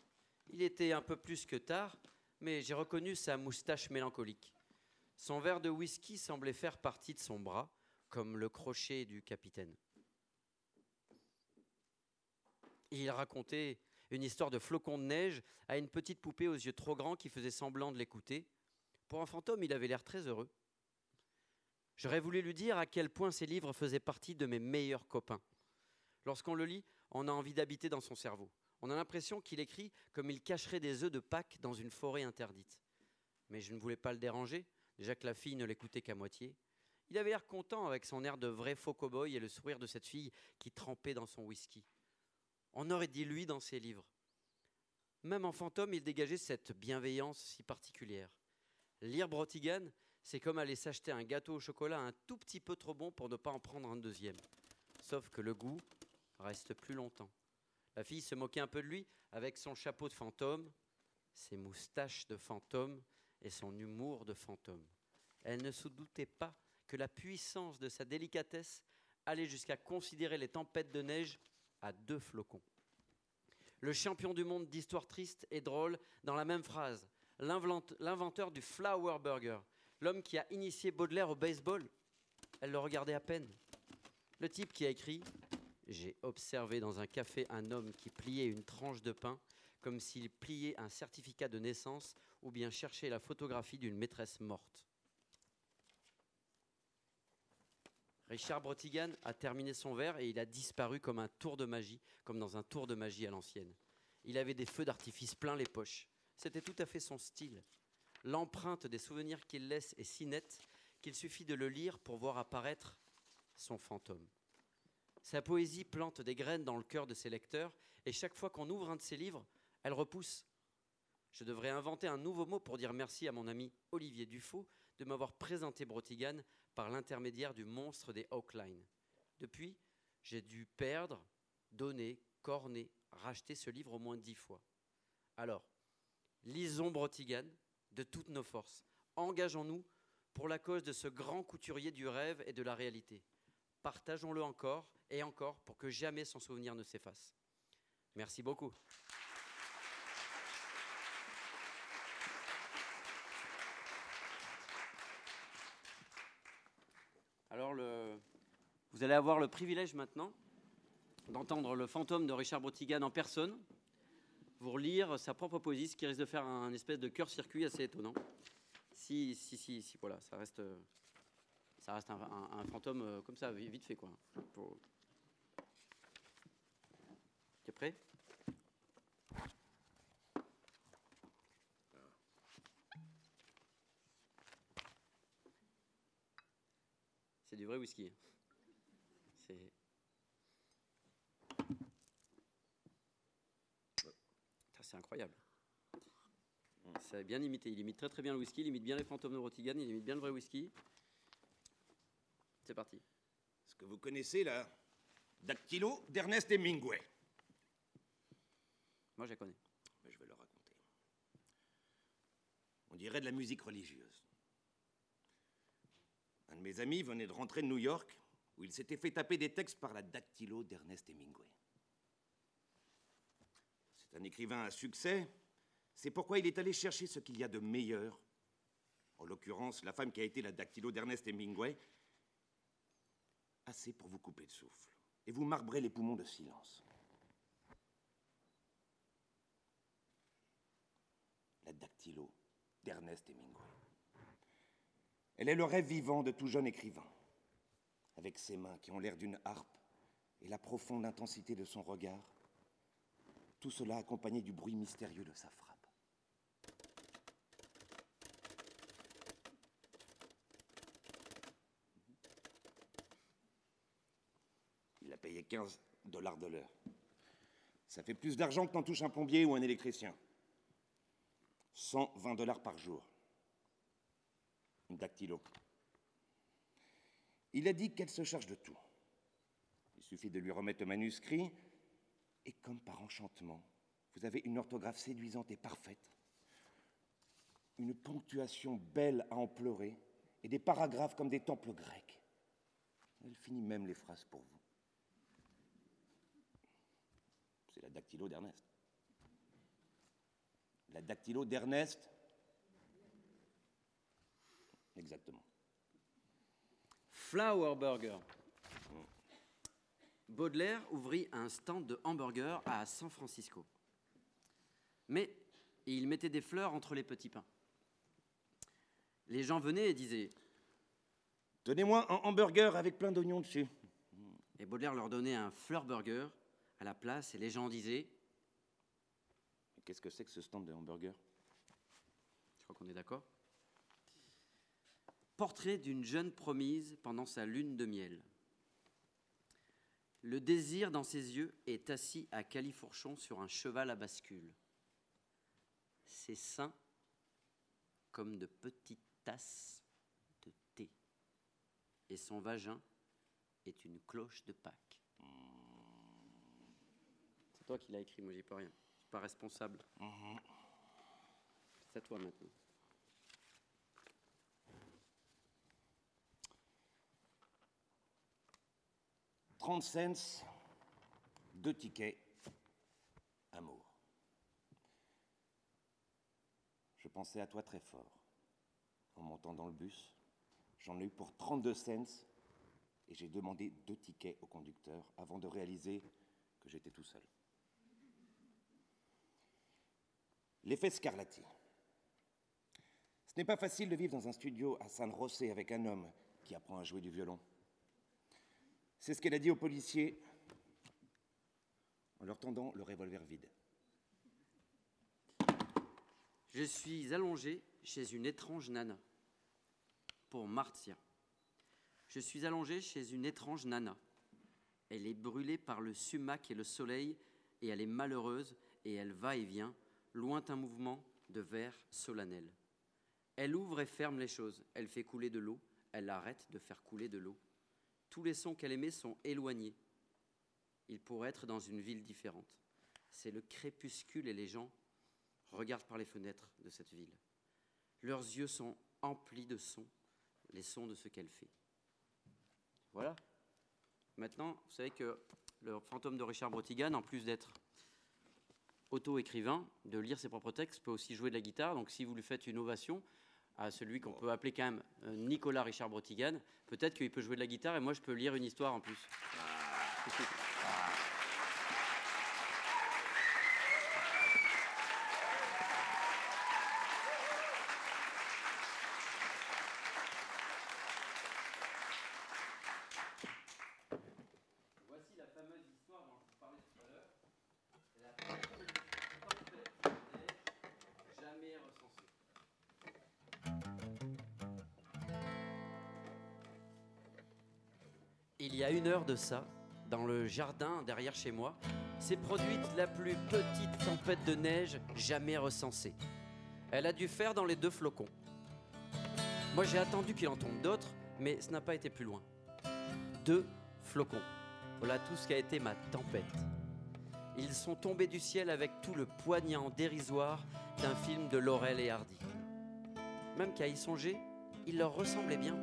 Il était un peu plus que tard, mais j'ai reconnu sa moustache mélancolique. Son verre de whisky semblait faire partie de son bras, comme le crochet du capitaine. Il racontait une histoire de flocon de neige à une petite poupée aux yeux trop grands qui faisait semblant de l'écouter. Pour un fantôme, il avait l'air très heureux. J'aurais voulu lui dire à quel point ces livres faisaient partie de mes meilleurs copains. Lorsqu'on le lit, on a envie d'habiter dans son cerveau. On a l'impression qu'il écrit comme il cacherait des œufs de Pâques dans une forêt interdite. Mais je ne voulais pas le déranger, déjà que la fille ne l'écoutait qu'à moitié. Il avait l'air content avec son air de vrai faux cow-boy et le sourire de cette fille qui trempait dans son whisky. On aurait dit lui dans ses livres. Même en fantôme, il dégageait cette bienveillance si particulière. Lire Brotigan, c'est comme aller s'acheter un gâteau au chocolat un tout petit peu trop bon pour ne pas en prendre un deuxième. Sauf que le goût reste plus longtemps. La fille se moquait un peu de lui avec son chapeau de fantôme, ses moustaches de fantôme et son humour de fantôme. Elle ne se doutait pas que la puissance de sa délicatesse allait jusqu'à considérer les tempêtes de neige à deux flocons. Le champion du monde d'histoire triste et drôle dans la même phrase. L'invent- L'inventeur du Flower Burger, l'homme qui a initié Baudelaire au baseball. Elle le regardait à peine. Le type qui a écrit J'ai observé dans un café un homme qui pliait une tranche de pain comme s'il pliait un certificat de naissance ou bien cherchait la photographie d'une maîtresse morte. Richard Brotigan a terminé son verre et il a disparu comme un tour de magie, comme dans un tour de magie à l'ancienne. Il avait des feux d'artifice plein les poches. C'était tout à fait son style. L'empreinte des souvenirs qu'il laisse est si nette qu'il suffit de le lire pour voir apparaître son fantôme. Sa poésie plante des graines dans le cœur de ses lecteurs, et chaque fois qu'on ouvre un de ses livres, elle repousse. Je devrais inventer un nouveau mot pour dire merci à mon ami Olivier Dufaux de m'avoir présenté Brotigan par l'intermédiaire du monstre des Oakline. Depuis, j'ai dû perdre, donner, corner, racheter ce livre au moins dix fois. Alors, lisons Brotigan de toutes nos forces. Engageons-nous pour la cause de ce grand couturier du rêve et de la réalité. Partageons-le encore et encore pour que jamais son souvenir ne s'efface. Merci beaucoup. Alors, le... vous allez avoir le privilège maintenant d'entendre le fantôme de Richard Brotigan en personne, vous relire sa propre poésie, ce qui risque de faire un espèce de cœur-circuit assez étonnant. Si, si, si, si, voilà, ça reste, ça reste un, fantôme euh, comme ça, vite fait, quoi. T'es prêt? C'est du vrai whisky. C'est. C'est incroyable. C'est bien imité. Il imite très très bien le whisky, il imite bien les fantômes de Rotigan, il imite bien le vrai whisky. C'est parti. Est-ce que vous connaissez la dactylo d'Ernest Hemingway Moi je la connais. Je vais le raconter. On dirait de la musique religieuse. Un de mes amis venait de rentrer de New York, où il s'était fait taper des textes par la dactylo d'Ernest Hemingway. C'est un écrivain à succès. C'est pourquoi il est allé chercher ce qu'il y a de meilleur. En l'occurrence, la femme qui a été la dactylo d'Ernest Hemingway. Assez pour vous couper le souffle. Et vous marbrez les poumons de silence. la dactylo d'Ernest Hemingway. Elle est le rêve vivant de tout jeune écrivain, avec ses mains qui ont l'air d'une harpe et la profonde intensité de son regard, tout cela accompagné du bruit mystérieux de sa frappe. Il a payé 15 dollars de l'heure. Ça fait plus d'argent que n'en touche un plombier ou un électricien. 120 dollars par jour. Une dactylo. Il a dit qu'elle se charge de tout. Il suffit de lui remettre le manuscrit, et comme par enchantement, vous avez une orthographe séduisante et parfaite, une ponctuation belle à en pleurer, et des paragraphes comme des temples grecs. Elle finit même les phrases pour vous. C'est la dactylo d'Ernest. La dactylo d'Ernest Exactement. Flower Burger. Baudelaire ouvrit un stand de hamburger à San Francisco. Mais il mettait des fleurs entre les petits pains. Les gens venaient et disaient, Donnez-moi un hamburger avec plein d'oignons dessus. et Baudelaire leur donnait un fleur burger à la place, et les gens disaient, Qu'est-ce que c'est que ce stand de hamburger? Je crois qu'on est d'accord, portrait d'une jeune promise pendant sa lune de miel. Le désir dans ses yeux est assis à califourchon sur un cheval à bascule. Ses seins comme de petites tasses de thé. Et son vagin est une cloche de Pâques. C'est toi qui l'as écrit, moi j'y peux rien. Je suis pas responsable. C'est à toi maintenant. 30 cents, deux tickets, amour. Je pensais à toi très fort. En montant dans le bus, j'en ai eu pour 32 cents et j'ai demandé deux tickets au conducteur avant de réaliser que j'étais tout seul. L'effet Scarlatti. Ce n'est pas facile de vivre dans un studio à San José avec un homme qui apprend à jouer du violon. C'est ce qu'elle a dit aux policiers en leur tendant le revolver vide. Je suis allongé chez une étrange nana. Pour Martia. Je suis allongé chez une étrange nana. Elle est brûlée par le sumac et le soleil, et elle est malheureuse, et elle va et vient, lointain mouvement de verre solennel. Elle ouvre et ferme les choses, elle fait couler de l'eau, elle arrête de faire couler de l'eau. Tous les sons qu'elle émet sont éloignés. Il pourrait être dans une ville différente. C'est le crépuscule et les gens regardent par les fenêtres de cette ville. Leurs yeux sont emplis de sons, les sons de ce qu'elle fait. Voilà. Maintenant, vous savez que le fantôme de Richard Brotigan, en plus d'être auto-écrivain, de lire ses propres textes, peut aussi jouer de la guitare. Donc si vous lui faites une ovation à celui qu'on peut appeler quand même euh, Nicolas Richard Brotigan, peut-être qu'il peut jouer de la guitare et moi je peux lire une histoire en plus. De ça, dans le jardin derrière chez moi, s'est produite la plus petite tempête de neige jamais recensée. Elle a dû faire dans les deux flocons. Moi j'ai attendu qu'il en tombe d'autres, mais ce n'a pas été plus loin. Deux flocons. Voilà tout ce qui a été ma tempête. Ils sont tombés du ciel avec tout le poignant dérisoire d'un film de Laurel et Hardy. Même qu'à y songer, il leur ressemblait bien.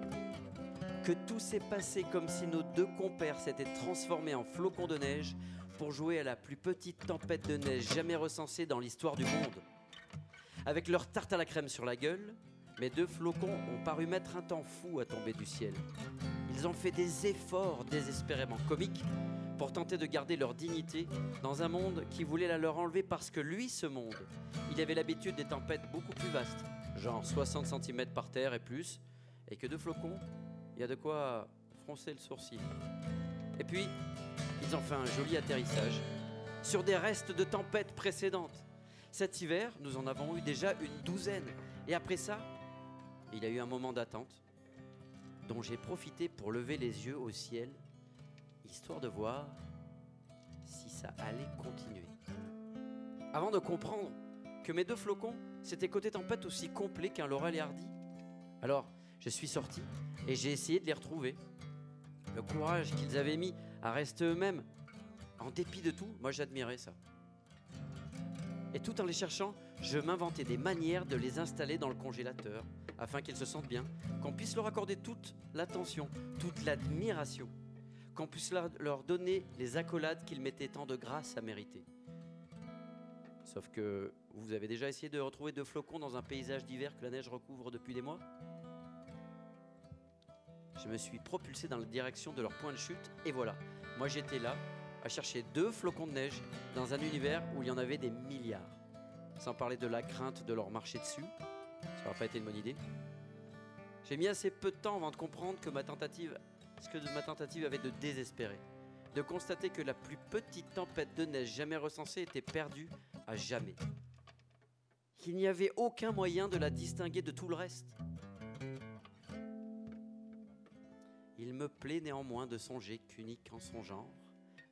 Que tout s'est passé comme si nos deux compères s'étaient transformés en flocons de neige pour jouer à la plus petite tempête de neige jamais recensée dans l'histoire du monde. Avec leur tarte à la crème sur la gueule, mes deux flocons ont paru mettre un temps fou à tomber du ciel. Ils ont fait des efforts désespérément comiques pour tenter de garder leur dignité dans un monde qui voulait la leur enlever parce que lui, ce monde, il avait l'habitude des tempêtes beaucoup plus vastes, genre 60 cm par terre et plus, et que deux flocons, il y a de quoi froncer le sourcil. Et puis, ils ont fait un joli atterrissage sur des restes de tempêtes précédentes. Cet hiver, nous en avons eu déjà une douzaine. Et après ça, il y a eu un moment d'attente dont j'ai profité pour lever les yeux au ciel, histoire de voir si ça allait continuer. Avant de comprendre que mes deux flocons, c'était côté tempête aussi complet qu'un Laurel et Hardy. Alors, je suis sorti et j'ai essayé de les retrouver. Le courage qu'ils avaient mis à rester eux-mêmes, en dépit de tout, moi j'admirais ça. Et tout en les cherchant, je m'inventais des manières de les installer dans le congélateur, afin qu'ils se sentent bien, qu'on puisse leur accorder toute l'attention, toute l'admiration, qu'on puisse leur- donner les accolades qu'ils mettaient tant de grâce à mériter. Sauf que vous avez déjà essayé de retrouver deux flocons dans un paysage d'hiver que la neige recouvre depuis des mois? Je me suis propulsé dans la direction de leur point de chute et voilà, moi j'étais là à chercher deux flocons de neige dans un univers où il y en avait des milliards. Sans parler de la crainte de leur marcher dessus, ça n'aurait pas été une bonne idée. J'ai mis assez peu de temps avant de comprendre que ma tentative, ce que ma tentative avait de désespérer, de constater que la plus petite tempête de neige jamais recensée était perdue à jamais. Qu'il n'y avait aucun moyen de la distinguer de tout le reste. Il me plaît néanmoins de songer qu'unique en son genre,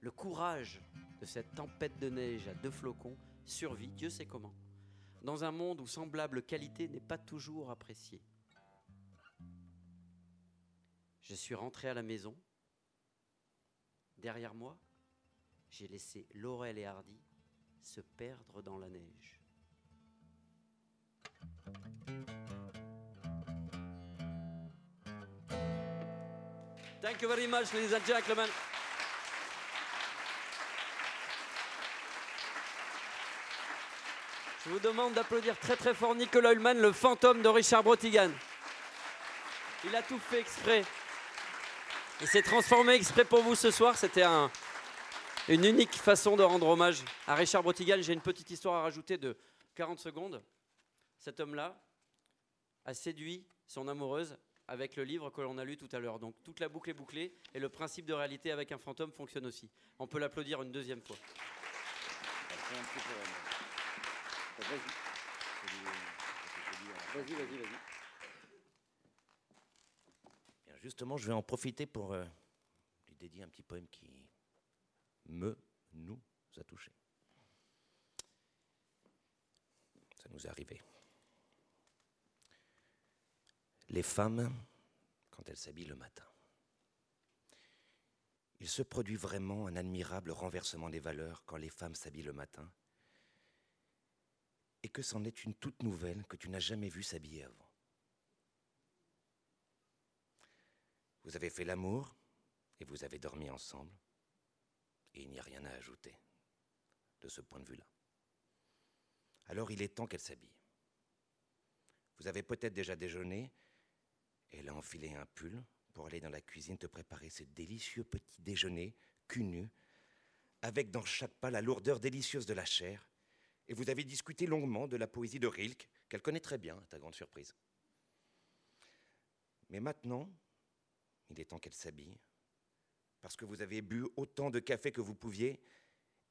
le courage de cette tempête de neige à deux flocons survit, Dieu sait comment, dans un monde où semblable qualité n'est pas toujours appréciée. Je suis rentré à la maison. Derrière moi, j'ai laissé Laurel et Hardy se perdre dans la neige. Thank you very much, ladies and gentlemen. Je vous demande d'applaudir très très fort Nicolas Ullmann, le fantôme de Richard Brotigan. Il a tout fait exprès. Il s'est transformé exprès pour vous ce soir. C'était un- une unique façon de rendre hommage à Richard Brotigan. J'ai une petite histoire à rajouter de 40 secondes. Cet homme-là a séduit son amoureuse avec le livre que l'on a lu tout à l'heure. Donc toute la boucle est bouclée et le principe de réalité avec un fantôme fonctionne aussi. On peut l'applaudir une deuxième fois. Vas-y. Vas-y, vas-y, justement, je vais en profiter pour euh, lui dédier un petit poème qui me, nous, a touchés. Ça nous est arrivé. Les femmes, quand elles s'habillent le matin, il se produit vraiment un admirable renversement des valeurs quand les femmes s'habillent le matin, et que c'en est une toute nouvelle que tu n'as jamais vue s'habiller avant. Vous avez fait l'amour et vous avez dormi ensemble, et il n'y a rien à ajouter de ce point de vue-là. Alors il est temps qu'elle s'habille. Vous avez peut-être déjà déjeuné, elle a enfilé un pull pour aller dans la cuisine te préparer ce délicieux petit déjeuner, cul nu, avec dans chaque pas la lourdeur délicieuse de la chair, et vous avez discuté longuement de la poésie de Rilke, qu'elle connaît très bien, à ta grande surprise. Mais maintenant, il est temps qu'elle s'habille, parce que vous avez bu autant de café que vous pouviez,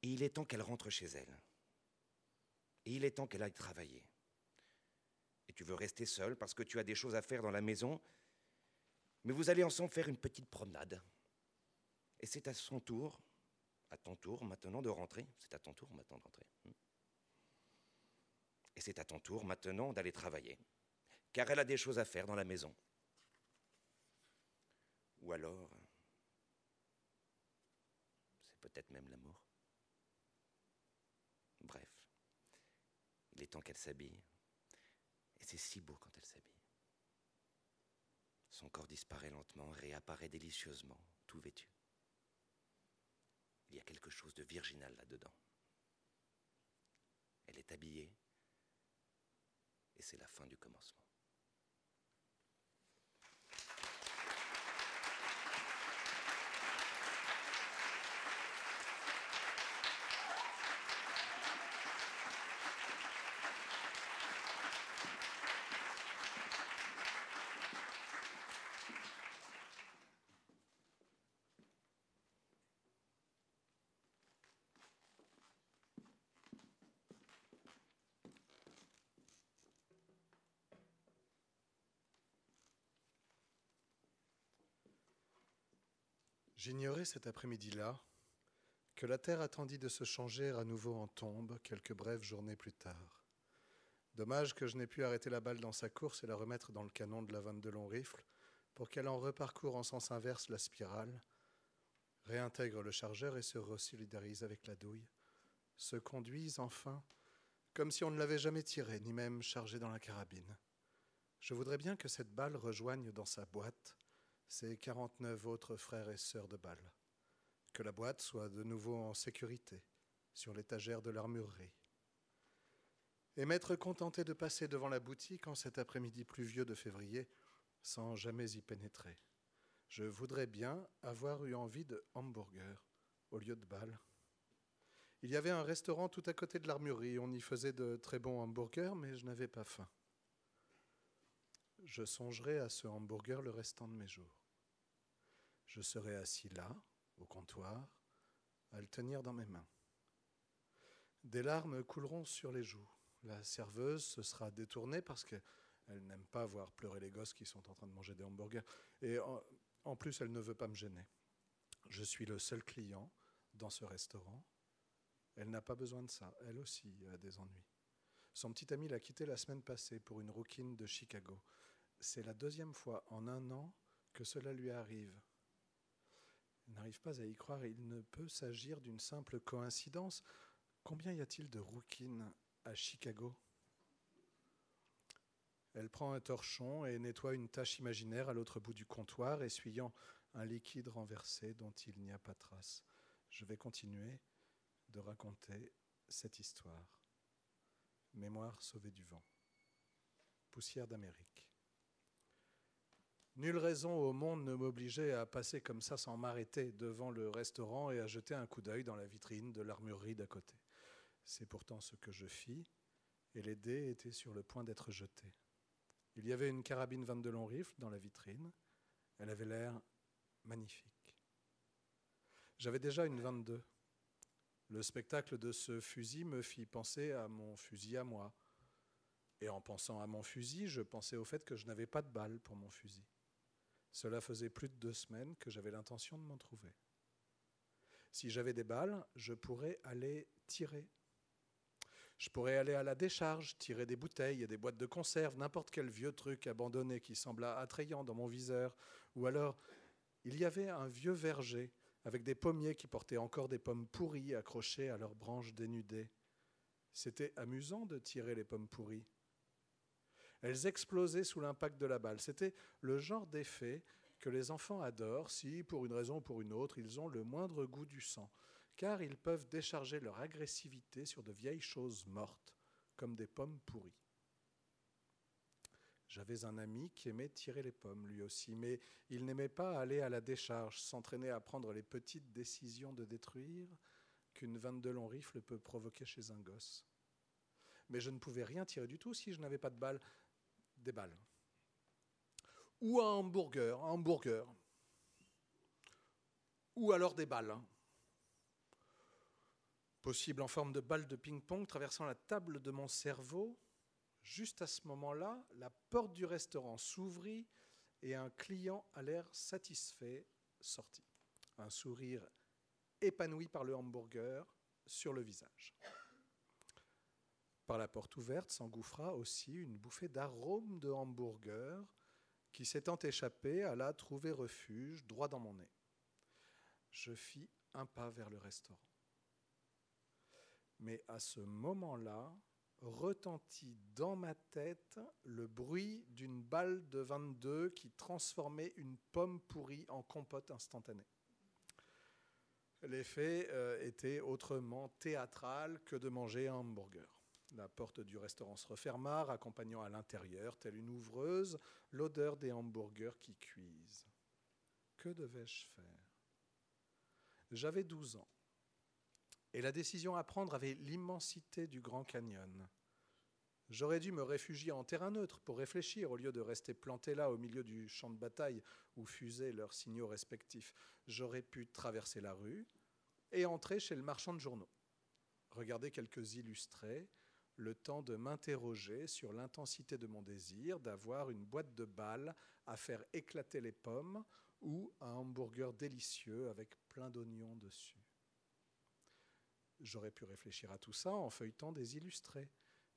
et il est temps qu'elle rentre chez elle. Et il est temps qu'elle aille travailler. Et tu veux rester seul parce que tu as des choses à faire dans la maison, mais vous allez ensemble faire une petite promenade. Et c'est à son tour, à ton tour maintenant de rentrer. C'est à ton tour maintenant de rentrer. Hmm. Et c'est à ton tour maintenant d'aller travailler, car elle a des choses à faire dans la maison. Ou alors, c'est peut-être même l'amour. Bref, il est temps qu'elle s'habille. Et c'est si beau quand elle s'habille. Son corps disparaît lentement, réapparaît délicieusement, tout vêtu. Il y a quelque chose de virginal là-dedans. Elle est habillée, et c'est la fin du commencement. J'ignorais cet après-midi-là que la terre attendit de se changer à nouveau en tombe quelques brèves journées plus tard. Dommage que je n'ai pu arrêter la balle dans sa course et la remettre dans le canon de la vanne de long rifle pour qu'elle en reparcourt en sens inverse la spirale, réintègre le chargeur et se resolidarise avec la douille, se conduise enfin comme si on ne l'avait jamais tiré, ni même chargé dans la carabine. Je voudrais bien que cette balle rejoigne dans sa boîte ses 49 autres frères et sœurs de balle. Que la boîte soit de nouveau en sécurité sur l'étagère de l'armurerie. Et m'être contenté de passer devant la boutique en cet après-midi pluvieux de février sans jamais y pénétrer. Je voudrais bien avoir eu envie de hamburger au lieu de balle. Il y avait un restaurant tout à côté de l'armurerie. On y faisait de très bons hamburgers, mais je n'avais pas faim. Je songerai à ce hamburger le restant de mes jours. Je serai assis là, au comptoir, à le tenir dans mes mains. Des larmes couleront sur les joues. La serveuse se sera détournée parce qu'elle n'aime pas voir pleurer les gosses qui sont en train de manger des hamburgers. Et en, plus, elle ne veut pas me gêner. Je suis le seul client dans ce restaurant. Elle n'a pas besoin de ça. Elle aussi a des ennuis. Son petit ami l'a quitté la semaine passée pour une rouquine de Chicago. C'est la deuxième fois en un an que cela lui arrive. N'arrive pas à y croire il ne peut s'agir d'une simple coïncidence. Combien y a-t-il de rouquines à Chicago? Elle prend un torchon et nettoie une tache imaginaire à l'autre bout du comptoir, essuyant un liquide renversé dont il n'y a pas trace. Je vais continuer de raconter cette histoire. Mémoire sauvée du vent. Poussière d'Amérique. Nulle raison au monde ne m'obligeait à passer comme ça sans m'arrêter devant le restaurant et à jeter un coup d'œil dans la vitrine de l'armurerie d'à côté. C'est pourtant ce que je fis, et les dés étaient sur le point d'être jetés. Il y avait une carabine 22 long rifle dans la vitrine. Elle avait l'air magnifique. J'avais déjà une 22. Le spectacle de ce fusil me fit penser à mon fusil à moi. Et en pensant à mon fusil, je pensais au fait que je n'avais pas de balle pour mon fusil. Cela faisait plus de deux semaines que j'avais l'intention de m'en trouver. Si j'avais des balles, je pourrais aller tirer. Je pourrais aller à la décharge, tirer des bouteilles et des boîtes de conserve, n'importe quel vieux truc abandonné qui sembla attrayant dans mon viseur. Ou alors, il y avait un vieux verger avec des pommiers qui portaient encore des pommes pourries accrochées à leurs branches dénudées. C'était amusant de tirer les pommes pourries. Elles explosaient sous l'impact de la balle. C'était le genre d'effet que les enfants adorent si, pour une raison ou pour une autre, ils ont le moindre goût du sang, car ils peuvent décharger leur agressivité sur de vieilles choses mortes, comme des pommes pourries. J'avais un ami qui aimait tirer les pommes, lui aussi, mais il n'aimait pas aller à la décharge, s'entraîner à prendre les petites décisions de détruire qu'une 22 long rifle peut provoquer chez un gosse. Mais je ne pouvais rien tirer du tout si je n'avais pas de balles. Des balles. Ou un hamburger, un hamburger. Ou alors des balles. Possible en forme de balles de ping-pong traversant la table de mon cerveau Juste à ce moment-là, la porte du restaurant s'ouvrit et un client à l'air satisfait sortit, un sourire épanoui par le hamburger sur le visage. Par la porte ouverte s'engouffra aussi une bouffée d'arôme de hamburger qui, s'étant échappée, alla trouver refuge droit dans mon nez. Je fis un pas vers le restaurant. Mais à ce moment-là, retentit dans ma tête le bruit d'une balle de 22 qui transformait une pomme pourrie en compote instantanée. L'effet euh, était autrement théâtral que de manger un hamburger. La porte du restaurant se referma, accompagnant à l'intérieur, telle une ouvreuse, l'odeur des hamburgers qui cuisent. Que devais-je faire? J'avais 12 ans. Et la décision à prendre avait l'immensité du Grand Canyon. J'aurais dû me réfugier en terrain neutre pour réfléchir au lieu de rester planté là au milieu du champ de bataille où fusaient leurs signaux respectifs. J'aurais pu traverser la rue et entrer chez le marchand de journaux. Regarder quelques illustrés, le temps de m'interroger sur l'intensité de mon désir d'avoir une boîte de balles à faire éclater les pommes ou un hamburger délicieux avec plein d'oignons dessus. J'aurais pu réfléchir à tout ça en feuilletant des illustrés,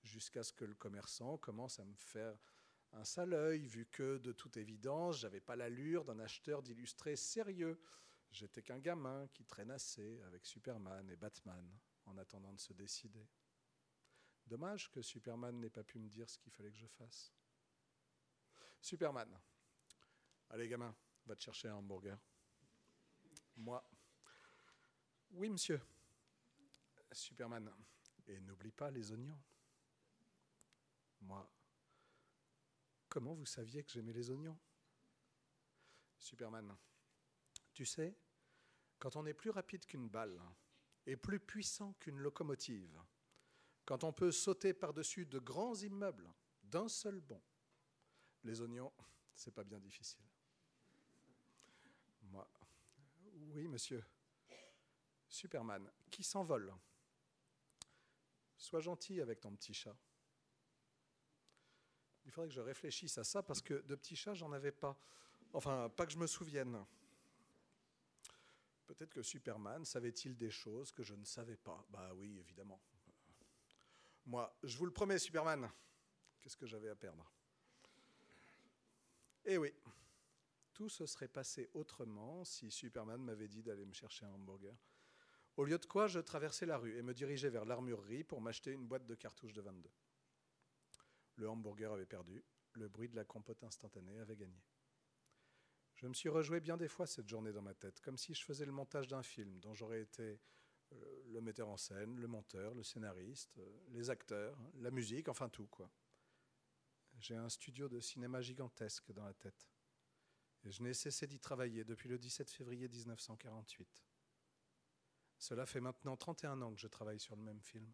jusqu'à ce que le commerçant commence à me faire un sale œil, vu que, de toute évidence, j'avais pas l'allure d'un acheteur d'illustrés sérieux. J'étais qu'un gamin qui traînassait avec Superman et Batman en attendant de se décider. Dommage que Superman n'ait pas pu me dire ce qu'il fallait que je fasse. Superman. Allez, gamin, va te chercher un hamburger. Moi. Oui, monsieur. Superman. Et n'oublie pas les oignons. Moi. Comment vous saviez que j'aimais les oignons? Superman. Tu sais, quand on est plus rapide qu'une balle et plus puissant qu'une locomotive, quand on peut sauter par-dessus de grands immeubles d'un seul bond, les oignons, c'est pas bien difficile. Moi. Oui, monsieur. Superman, qui s'envole? Sois gentil avec ton petit chat. Il faudrait que je réfléchisse à ça parce que de petits chats, j'en avais pas. Enfin, pas que je me souvienne. Peut-être que Superman savait-il des choses que je ne savais pas? Bah oui, évidemment. Moi, je vous le promets, Superman. Qu'est-ce que j'avais à perdre? Eh oui, tout se serait passé autrement si Superman m'avait dit d'aller me chercher un hamburger. Au lieu de quoi, je traversais la rue et me dirigeais vers l'armurerie pour m'acheter une boîte de cartouches de 22. Le hamburger avait perdu, le bruit de la compote instantanée avait gagné. Je me suis rejoué bien des fois cette journée dans ma tête, comme si je faisais le montage d'un film dont j'aurais été le metteur en scène, le monteur, le scénariste, euh, les acteurs, la musique, enfin tout quoi. J'ai un studio de cinéma gigantesque dans la tête. Et je n'ai cessé d'y travailler depuis le 17 février 1948. Cela fait maintenant 31 ans que je travaille sur le même film.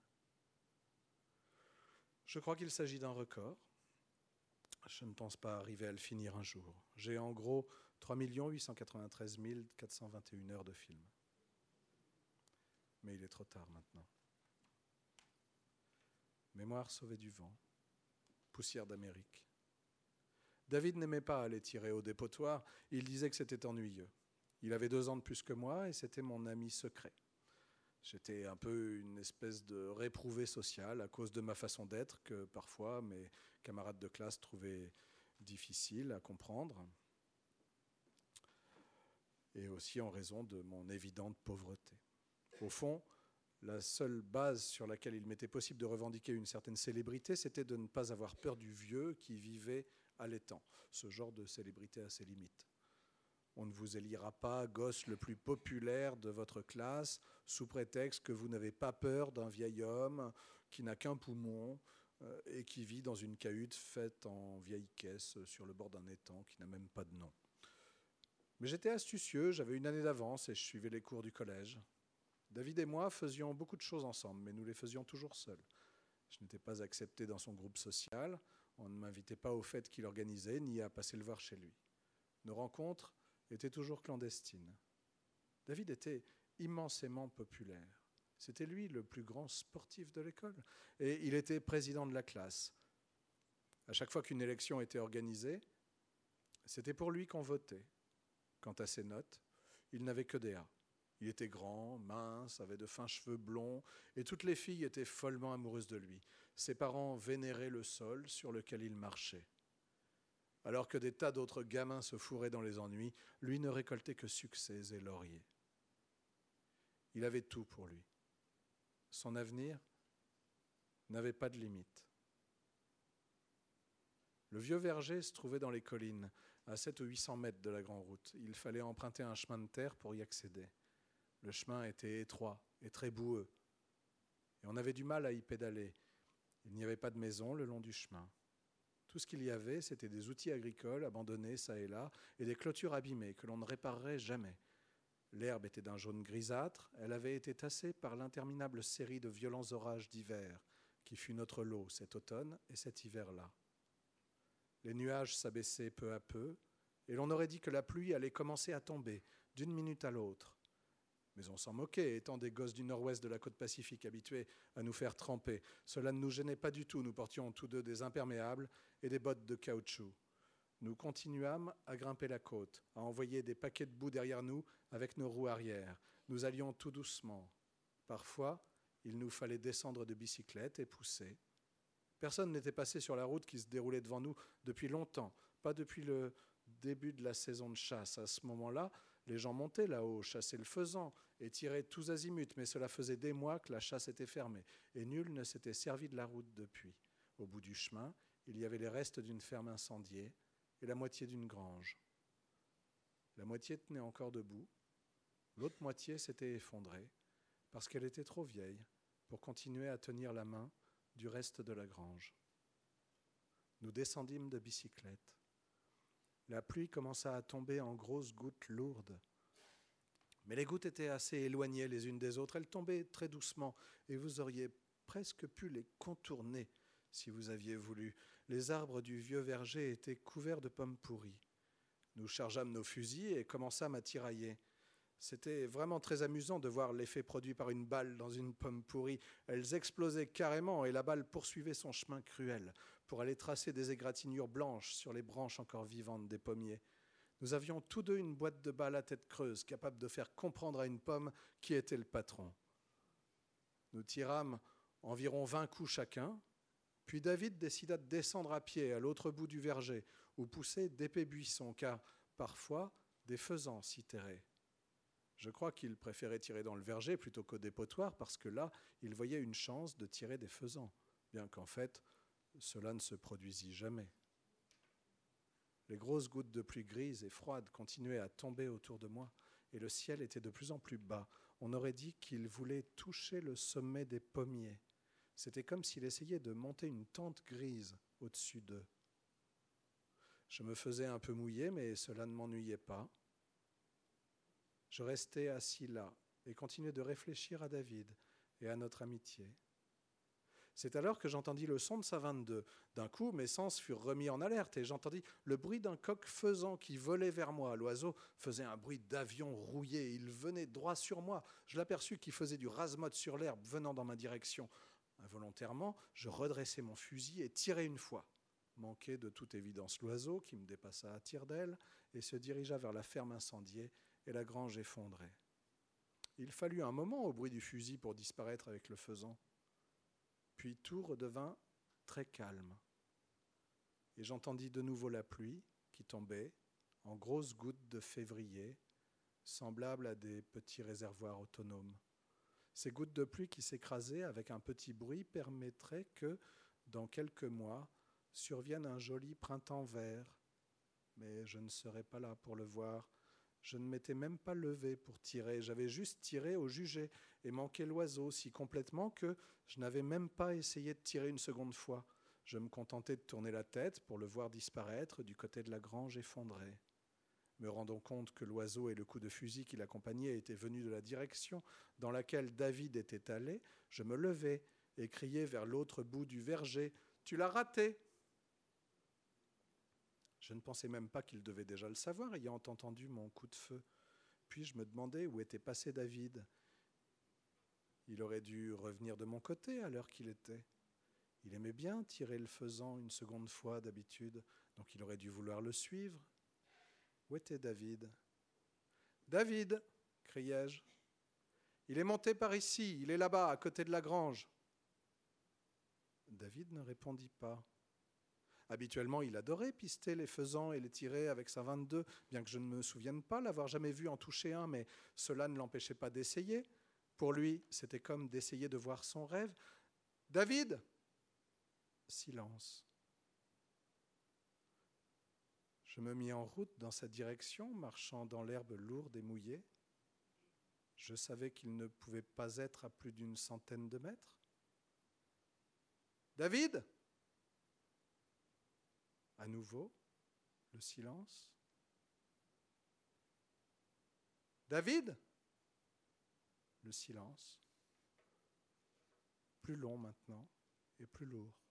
Je crois qu'il s'agit d'un record. Je ne pense pas arriver à le finir un jour. J'ai en gros 3 893 421 heures de film. Mais il est trop tard maintenant. Mémoire sauvée du vent. poussière d'Amérique. David n'aimait pas aller tirer au dépotoir, il disait que c'était ennuyeux. Il avait deux ans de plus que moi et c'était mon ami secret. J'étais un peu une espèce de réprouvé social à cause de ma façon d'être que parfois mes camarades de classe trouvaient difficile à comprendre et aussi en raison de mon évidente pauvreté. Au fond, la seule base sur laquelle il m'était possible de revendiquer une certaine célébrité, c'était de ne pas avoir peur du vieux qui vivait à l'étang, ce genre de célébrité à ses limites. On ne vous élira pas gosse le plus populaire de votre classe sous prétexte que vous n'avez pas peur d'un vieil homme qui n'a qu'un poumon euh, et qui vit dans une cahute faite en vieille caisse sur le bord d'un étang qui n'a même pas de nom. Mais j'étais astucieux, j'avais une année d'avance et je suivais les cours du collège. David et moi faisions beaucoup de choses ensemble, mais nous les faisions toujours seuls. Je n'étais pas accepté dans son groupe social, on ne m'invitait pas aux fêtes qu'il organisait, ni à passer le voir chez lui. Nos rencontres était toujours clandestine. David était immensément populaire. C'était lui le plus grand sportif de l'école. Et il était président de la classe. À chaque fois qu'une élection était organisée, c'était pour lui qu'on votait. Quant à ses notes, il n'avait que des A. Il était grand, mince, avait de fins cheveux blonds, et toutes les filles étaient follement amoureuses de lui. Ses parents vénéraient le sol sur lequel il marchait. Alors que des tas d'autres gamins se fourraient dans les ennuis, lui ne récoltait que succès et lauriers. Il avait tout pour lui. Son avenir n'avait pas de limite. Le vieux verger se trouvait dans les collines, à 7 ou 800 mètres de la grande route. Il fallait emprunter un chemin de terre pour y accéder. Le chemin était étroit et très boueux, et on avait du mal à y pédaler. Il n'y avait pas de maison le long du chemin. Tout ce qu'il y avait, c'était des outils agricoles abandonnés çà et là, et des clôtures abîmées que l'on ne réparerait jamais. L'herbe était d'un jaune grisâtre, elle avait été tassée par l'interminable série de violents orages d'hiver, qui fut notre lot cet automne et cet hiver-là. Les nuages s'abaissaient peu à peu, et l'on aurait dit que la pluie allait commencer à tomber d'une minute à l'autre. Mais on s'en moquait, étant des gosses du nord-ouest de la côte pacifique habitués à nous faire tremper. Cela ne nous gênait pas du tout, nous portions tous deux des imperméables et des bottes de caoutchouc. Nous continuâmes à grimper la côte, à envoyer des paquets de boue derrière nous avec nos roues arrière. Nous allions tout doucement. Parfois, il nous fallait descendre de bicyclette et pousser. Personne n'était passé sur la route qui se déroulait devant nous depuis longtemps, pas depuis le début de la saison de chasse. À ce moment-là, les gens montaient là-haut, chassaient le faisan et tiraient tous azimuts, mais cela faisait des mois que la chasse était fermée, et nul ne s'était servi de la route depuis. Au bout du chemin, il y avait les restes d'une ferme incendiée et la moitié d'une grange. La moitié tenait encore debout, l'autre moitié s'était effondrée, parce qu'elle était trop vieille pour continuer à tenir la main du reste de la grange. Nous descendîmes de bicyclette. La pluie commença à tomber en grosses gouttes lourdes. Mais les gouttes étaient assez éloignées les unes des autres. Elles tombaient très doucement et vous auriez presque pu les contourner si vous aviez voulu. Les arbres du vieux verger étaient couverts de pommes pourries. Nous chargeâmes nos fusils et commençâmes à tirailler. C'était vraiment très amusant de voir l'effet produit par une balle dans une pomme pourrie. Elles explosaient carrément et la balle poursuivait son chemin cruel pour aller tracer des égratignures blanches sur les branches encore vivantes des pommiers. Nous avions tous deux une boîte de balles à tête creuse, capable de faire comprendre à une pomme qui était le patron. Nous tirâmes environ vingt coups chacun, puis David décida de descendre à pied à l'autre bout du verger, où poussaient d'épais buissons, car parfois des faisans s'y terraient. Je crois qu'il préférait tirer dans le verger plutôt qu'au dépotoir, parce que là, il voyait une chance de tirer des faisans, bien qu'en fait, cela ne se produisit jamais. Les grosses gouttes de pluie grises et froides continuaient à tomber autour de moi, et le ciel était de plus en plus bas. On aurait dit qu'il voulait toucher le sommet des pommiers. C'était comme s'il essayait de monter une tente grise au-dessus d'eux. Je me faisais un peu mouiller, mais cela ne m'ennuyait pas. Je restais assis là et continuais de réfléchir à David et à notre amitié. C'est alors que j'entendis le son de sa 22. D'un coup, mes sens furent remis en alerte et j'entendis le bruit d'un coq faisant qui volait vers moi. L'oiseau faisait un bruit d'avion rouillé. Il venait droit sur moi. Je l'aperçus qui faisait du rasemotte sur l'herbe venant dans ma direction. Involontairement, je redressai mon fusil et tirai une fois. manquait de toute évidence l'oiseau qui me dépassa à tire d'aile et se dirigea vers la ferme incendiée et la grange effondrée. Il fallut un moment au bruit du fusil pour disparaître avec le faisan. Puis tout redevint très calme. Et j'entendis de nouveau la pluie qui tombait en grosses gouttes de février, semblables à des petits réservoirs autonomes. Ces gouttes de pluie qui s'écrasaient avec un petit bruit permettraient que, dans quelques mois, survienne un joli printemps vert. Mais je ne serais pas là pour le voir. Je ne m'étais même pas levé pour tirer, j'avais juste tiré au jugé et manqué l'oiseau si complètement que je n'avais même pas essayé de tirer une seconde fois. Je me contentais de tourner la tête pour le voir disparaître du côté de la grange effondrée. Me rendant compte que l'oiseau et le coup de fusil qui l'accompagnait étaient venus de la direction dans laquelle David était allé, je me levai et criai vers l'autre bout du verger Tu l'as raté Je ne pensais même pas qu'il devait déjà le savoir, ayant entendu mon coup de feu. Puis je me demandais où était passé David. Il aurait dû revenir de mon côté à l'heure qu'il était. Il aimait bien tirer le faisan une seconde fois d'habitude, donc il aurait dû vouloir le suivre. Où était David? David criai-je. Il est monté par ici, il est là-bas, à côté de la grange. David ne répondit pas. Habituellement, il adorait pister les faisans et les tirer avec sa 22, bien que je ne me souvienne pas l'avoir jamais vu en toucher un, mais cela ne l'empêchait pas d'essayer. Pour lui, c'était comme d'essayer de voir son rêve. David Silence. Je me mis en route dans sa direction, marchant dans l'herbe lourde et mouillée. Je savais qu'il ne pouvait pas être à plus d'une centaine de mètres. David À nouveau, le silence. David Le silence. Plus long maintenant et plus lourd.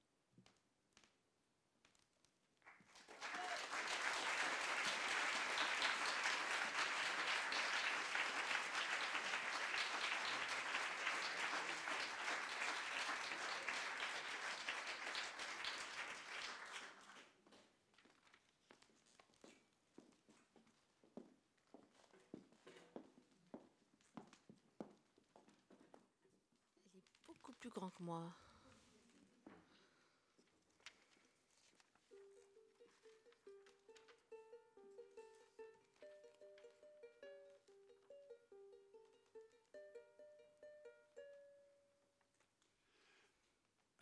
Moi.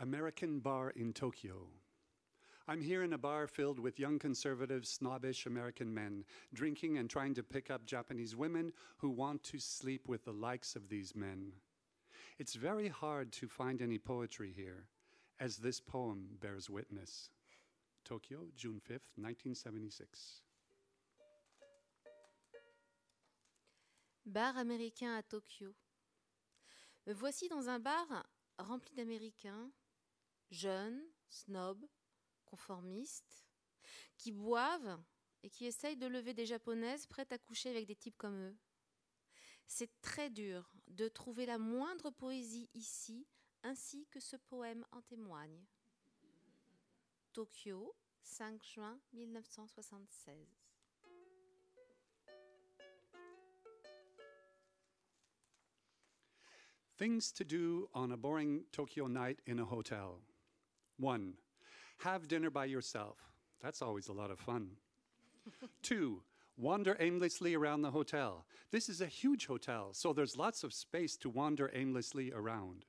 American bar in Tokyo. I'm here in a bar filled with young conservative, snobbish American men, drinking and trying to pick up Japanese women who want to sleep with the likes of these men. It's very hard to find any poetry here, as this poem bears witness. Tokyo, June 5th, 1976. Bar américain à Tokyo. Me voici dans un bar rempli d'Américains, jeunes, snobs, conformistes, qui boivent et qui essayent de lever des japonaises prêtes à coucher avec des types comme eux. C'est très dur de trouver la moindre poésie ici, ainsi que ce poème en témoigne. Tokyo, 5 juin 1976. Things to do on a boring Tokyo night in a hotel. One, have dinner by yourself. That's always a lot of fun. Two, wander aimlessly around the hotel. This is a huge hotel, so there's lots of space to wander aimlessly around.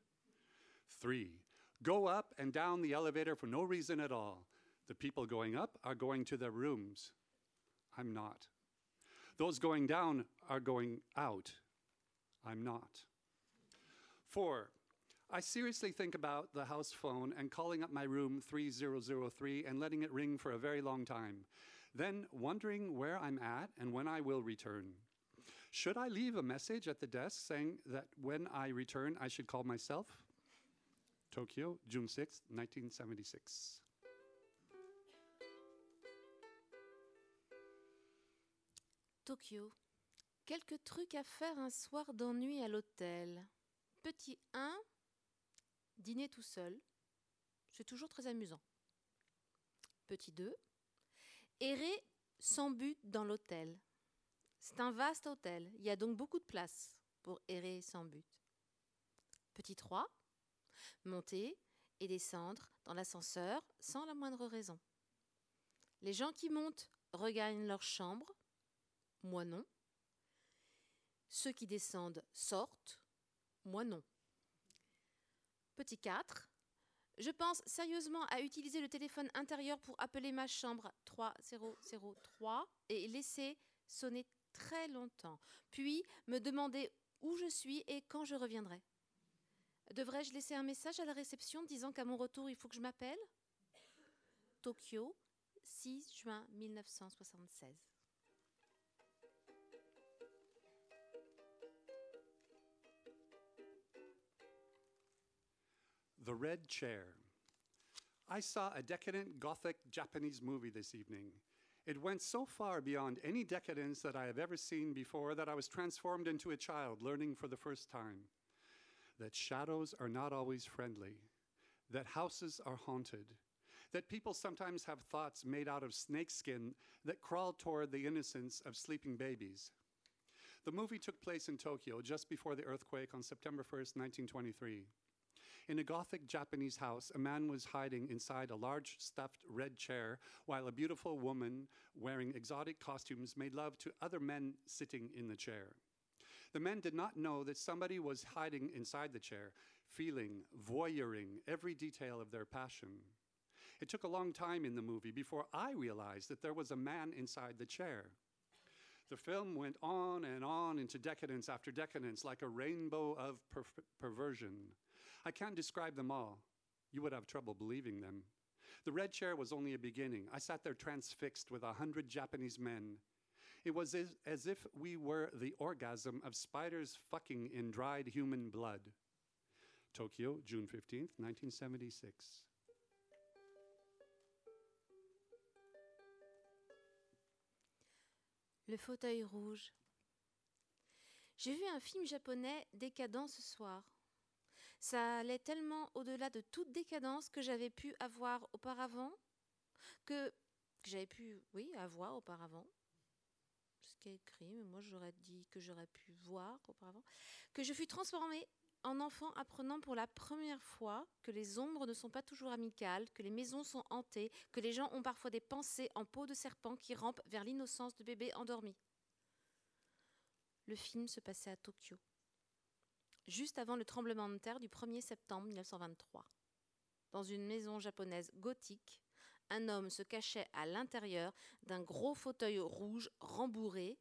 Three, go up and down the elevator for no reason at all. The people going up are going to their rooms. I'm not. Those going down are going out. I'm not. Four, I seriously think about the house phone and calling up my room 3003 and letting it ring for a very long time then wondering where I'm at and when I will return. Should I leave a message at the desk saying that when I return, I should call myself? Tokyo, June 6, 1976. Tokyo. Quelques trucs à faire un soir d'ennui à l'hôtel. Petit 1, dîner tout seul. C'est toujours très amusant. Petit 2. Errer sans but dans l'hôtel. C'est un vaste hôtel. Il y a donc beaucoup de place pour errer sans but. Petit 3. Monter et descendre dans l'ascenseur sans la moindre raison. Les gens qui montent regagnent leur chambre. Moi non. Ceux qui descendent sortent. Moi non. Petit 4. Je pense sérieusement à utiliser le téléphone intérieur pour appeler ma chambre 3003 et laisser sonner très longtemps, puis me demander où je suis et quand je reviendrai. Devrais-je laisser un message à la réception disant qu'à mon retour il faut que je m'appelle? Tokyo, 6 juin 1976. The Red Chair. I saw a decadent Gothic Japanese movie this evening. It went so far beyond any decadence that I have ever seen before that I was transformed into a child learning for the first time that shadows are not always friendly, that houses are haunted, that people sometimes have thoughts made out of snakeskin that crawl toward the innocence of sleeping babies. The movie took place in Tokyo just before the earthquake on September 1st, 1923. In a Gothic Japanese house, a man was hiding inside a large stuffed red chair while a beautiful woman wearing exotic costumes made love to other men sitting in the chair. The men did not know that somebody was hiding inside the chair, feeling, voyeuring every detail of their passion. It took a long time in the movie before I realized that there was a man inside the chair. The film went on and on into decadence after decadence, like a rainbow of per- perversion. I can't describe them all. You would have trouble believing them. The red chair was only a beginning. I sat there transfixed with a hundred Japanese men. It was as, if we were the orgasm of spiders fucking in dried human blood. Tokyo, June 15th, 1976. Le fauteuil rouge. J'ai vu un film japonais décadent ce soir. Ça allait tellement au-delà de toute décadence que j'avais pu avoir auparavant, que, j'avais pu, oui, avoir auparavant. Ce qui est écrit, mais moi j'aurais dit que j'aurais pu voir auparavant, que je fus transformée en enfant apprenant pour la première fois que les ombres ne sont pas toujours amicales, que les maisons sont hantées, que les gens ont parfois des pensées en peau de serpent qui rampent vers l'innocence de bébés endormis. Le film se passait à Tokyo, juste avant le tremblement de terre du 1er septembre 1923. Dans une maison japonaise gothique, un homme se cachait à l'intérieur d'un gros fauteuil rouge rembourré,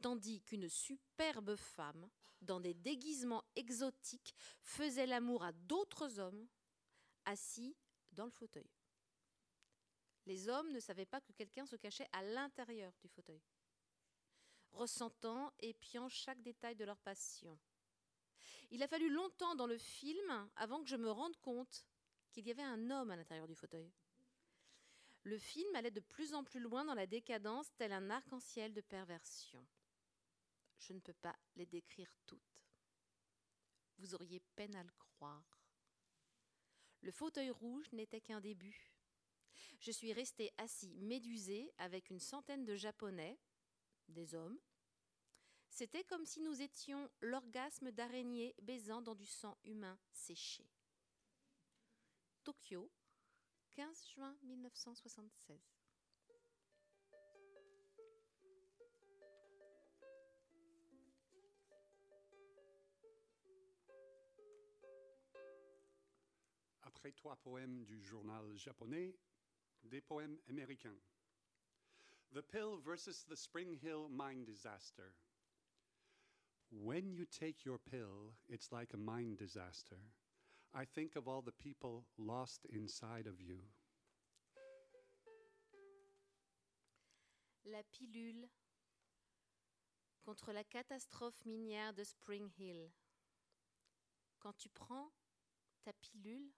tandis qu'une superbe femme, dans des déguisements exotiques, faisait l'amour à d'autres hommes assis dans le fauteuil. Les hommes ne savaient pas que quelqu'un se cachait à l'intérieur du fauteuil, ressentant et épiant chaque détail de leur passion. Il a fallu longtemps dans le film avant que je me rende compte qu'il y avait un homme à l'intérieur du fauteuil. Le film allait de plus en plus loin dans la décadence, tel un arc-en-ciel de perversion. Je ne peux pas les décrire toutes. Vous auriez peine à le croire. Le fauteuil rouge n'était qu'un début. Je suis restée assis médusée avec une centaine de Japonais, des hommes. C'était comme si nous étions l'orgasme d'araignées baisant dans du sang humain séché. Tokyo, 15 juin 1976. Après trois poèmes du journal japonais, des poèmes américains. The Pill versus the Spring Hill Mine Disaster. When you take your pill, it's like a mine disaster. I think of all the people lost inside of you. La pilule contre la catastrophe minière de Spring Hill. Quand tu prends ta pilule,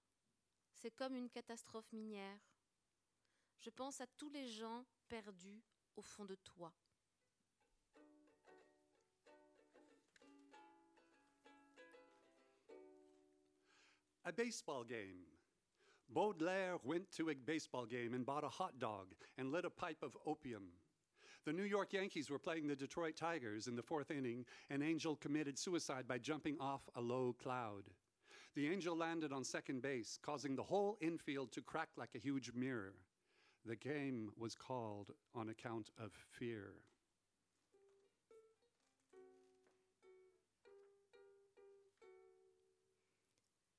c'est comme une catastrophe minière. Je pense à tous les gens perdus au fond de toi. A baseball game. Baudelaire went to a baseball game and bought a hot dog and lit a pipe of opium. The New York Yankees were playing the Detroit Tigers in the fourth inning, and Angel committed suicide by jumping off a low cloud. The Angel landed on second base, causing the whole infield to crack like a huge mirror. The game was called on account of fear.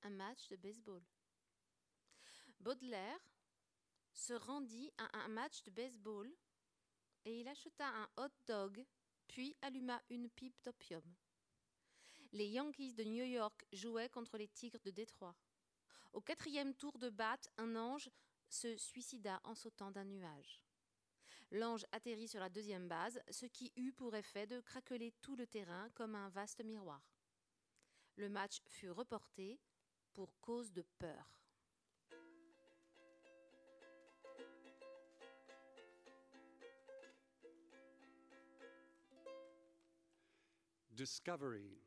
Match de baseball. Baudelaire se rendit à un match de baseball et il acheta un hot dog, puis alluma une pipe d'opium. Les Yankees de New York jouaient contre les Tigres de Détroit. Au quatrième tour de batte, un ange se suicida en sautant d'un nuage. L'ange atterrit sur la deuxième base, ce qui eut pour effet de craqueler tout le terrain comme un vaste miroir. Le match fut reporté pour cause de peur. Discovery.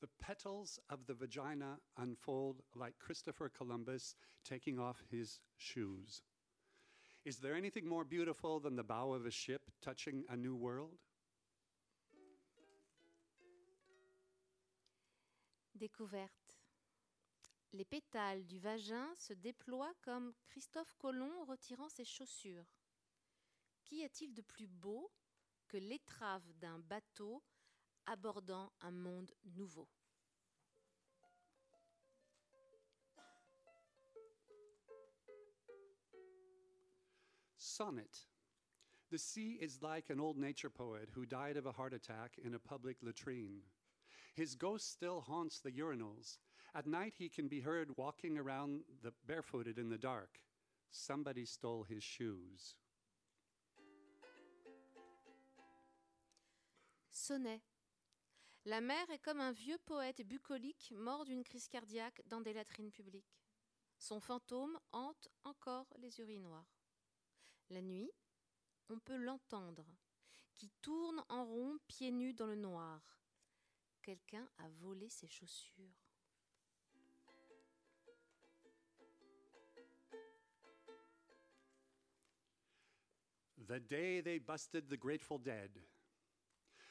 The petals of the vagina unfold like Christopher Columbus taking off his shoes. Is there anything more beautiful than the bow of a ship touching a new world? Découverte. Les pétales du vagin se déploient comme Christophe Colomb retirant ses chaussures. Qu'y a-t-il de plus beau que l'étrave d'un bateau abordant un monde nouveau? Sonnet. The sea is like an old nature poet who died of a heart attack in a public latrine. His ghost still haunts the urinals. At night, he can be heard walking around the barefooted in the dark. Somebody stole his shoes. Sonnet. La mer est comme un vieux poète bucolique mort d'une crise cardiaque dans des latrines publiques. Son fantôme hante encore les urinoirs. La nuit, on peut l'entendre, qui tourne en rond pieds nus dans le noir. Quelqu'un a volé ses chaussures. The day they busted the Grateful Dead.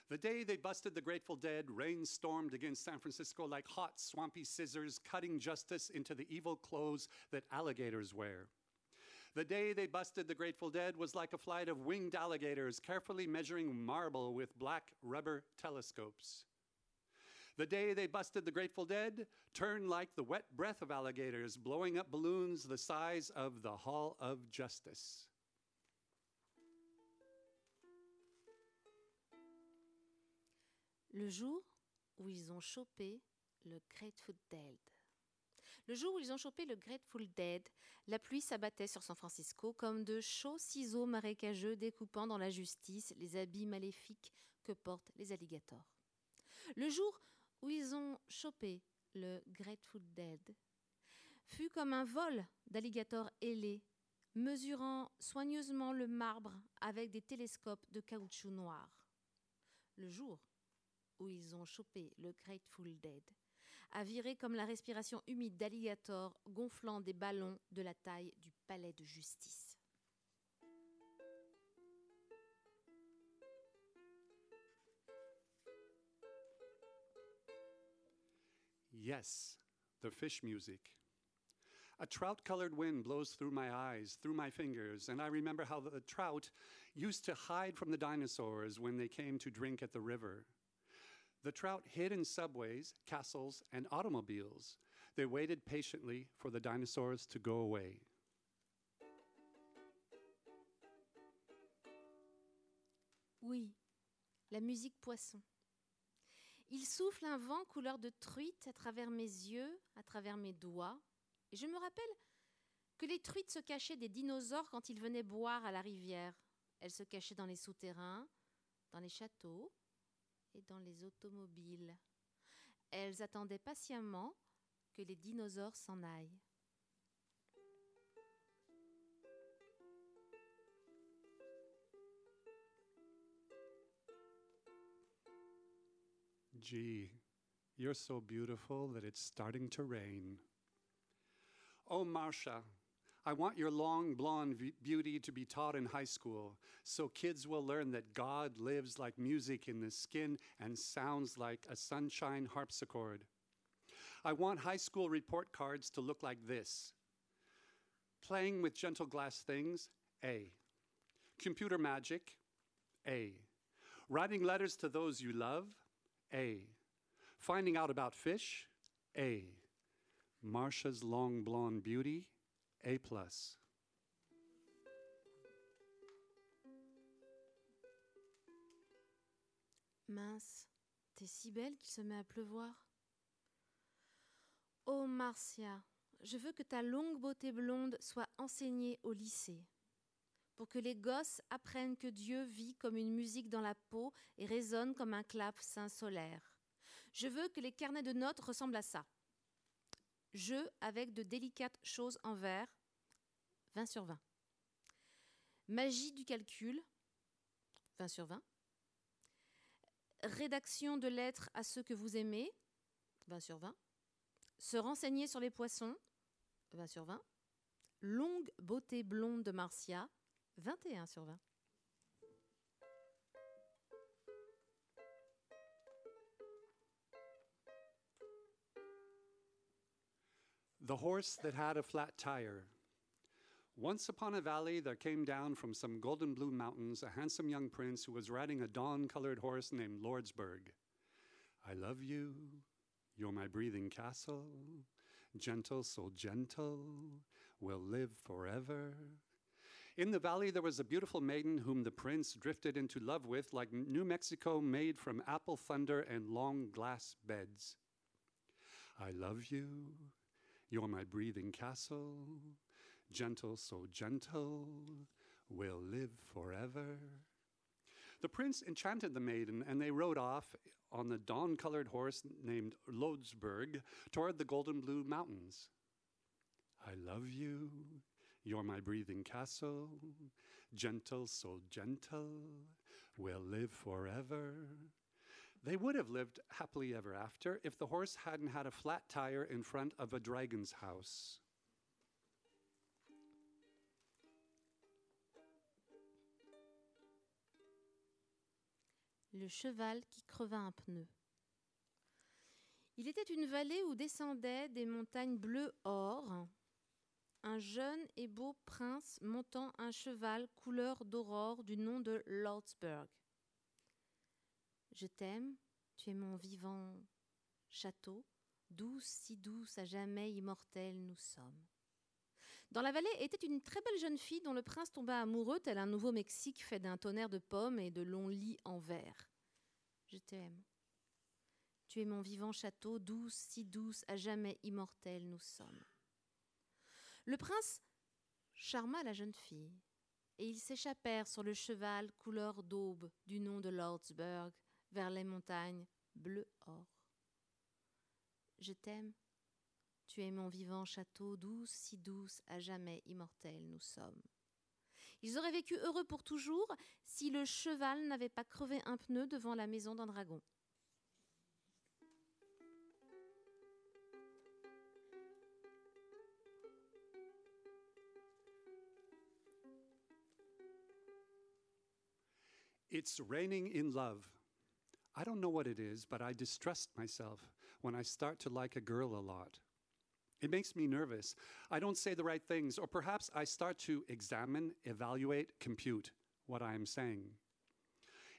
The day they busted the Grateful Dead, rain stormed against San Francisco like hot, swampy scissors, cutting justice into the evil clothes that alligators wear. The day they busted the Grateful Dead was like a flight of winged alligators carefully measuring marble with black rubber telescopes. The day they busted the Grateful Dead turned like the wet breath of alligators blowing up balloons the size of the Hall of Justice. Le jour où ils ont chopé le Grateful Dead. Le jour où ils ont chopé le Grateful Dead, la pluie s'abattait sur San Francisco comme de chauds ciseaux marécageux découpant dans la justice les habits maléfiques que portent les alligators. Le jour où ils ont chopé le Grateful Dead fut comme un vol d'alligators ailés, mesurant soigneusement le marbre avec des télescopes de caoutchouc noir. Le jour où ils ont chopé le Grateful Dead a viré comme la respiration humide d'alligators gonflant des ballons de la taille du palais de justice. Yes, the fish music. A trout colored wind blows through my eyes, through my fingers, and I remember how the trout used to hide from the dinosaurs when they came to drink at the river. The trout hid in subways, castles, and automobiles. They waited patiently for the dinosaurs to go away. Oui, la musique poisson. Il souffle un vent couleur de truite à travers mes yeux, à travers mes doigts, et je me rappelle que les truites se cachaient des dinosaures quand ils venaient boire à la rivière. Elles se cachaient dans les souterrains, dans les châteaux et dans les automobiles. Elles attendaient patiemment que les dinosaures s'en aillent. Gee, you're so beautiful that it's starting to rain. Oh, Marcia, I want your long blonde beauty to be taught in high school so kids will learn that God lives like music in the skin and sounds like a sunshine harpsichord. I want high school report cards to look like this Playing with gentle glass things, A. Computer magic, A. Writing letters to those you love, A. Finding out about fish, A. Marsha's long blonde beauty, A plus. Mince, t'es si belle qu'il se met à pleuvoir. Oh Marcia, je veux que ta longue beauté blonde soit enseignée au lycée, pour que les gosses apprennent que Dieu vit comme une musique dans la peau et résonne comme un clavecin solaire. Je veux que les carnets de notes ressemblent à ça. Jeu avec de délicates choses en verre, 20 sur 20. Magie du calcul, 20 sur 20. Rédaction de lettres à ceux que vous aimez, 20 sur 20. Se renseigner sur les poissons, 20 sur 20. Longue beauté blonde de Marcia, 21 sur 20. The horse that had a flat tire. Once upon a valley, there came down from some golden blue mountains a handsome young prince who was riding a dawn colored horse named Lordsburg. I love you, you're my breathing castle, gentle, so gentle, we'll live forever. In the valley, there was a beautiful maiden whom the prince drifted into love with, like New Mexico made from apple thunder and long glass beds. I love you, you're my breathing castle, gentle, so gentle, will live forever. The prince enchanted the maiden, and they rode off on the dawn colored horse named Lodsburg toward the golden blue mountains. I love you, you're my breathing castle, gentle, so gentle, will live forever. They would have lived happily ever after if the horse hadn't had a flat tire in front of a dragon's house. Le cheval qui creva un pneu. Il était une vallée où descendaient des montagnes bleues or, un jeune et beau prince montant un cheval couleur d'aurore du nom de Lordsburg. Je t'aime, tu es mon vivant château, douce, si douce, à jamais immortelle nous sommes. Dans la vallée était une très belle jeune fille dont le prince tomba amoureux, tel un nouveau Mexique fait d'un tonnerre de pommes et de longs lits en verre. Je t'aime. Tu es mon vivant château, douce, si douce, à jamais immortelle nous sommes. Le prince charma la jeune fille, et ils s'échappèrent sur le cheval couleur d'aube du nom de Lordsburg vers les montagnes bleu or. Je t'aime. Tu es mon vivant château, douce, si douce, à jamais immortelle nous sommes. Ils auraient vécu heureux pour toujours si le cheval n'avait pas crevé un pneu devant la maison d'un dragon. It's raining in love. I don't know what it is, but I distrust myself when I start to like a girl a lot. It makes me nervous. I don't say the right things, or perhaps I start to examine, evaluate, compute what I am saying.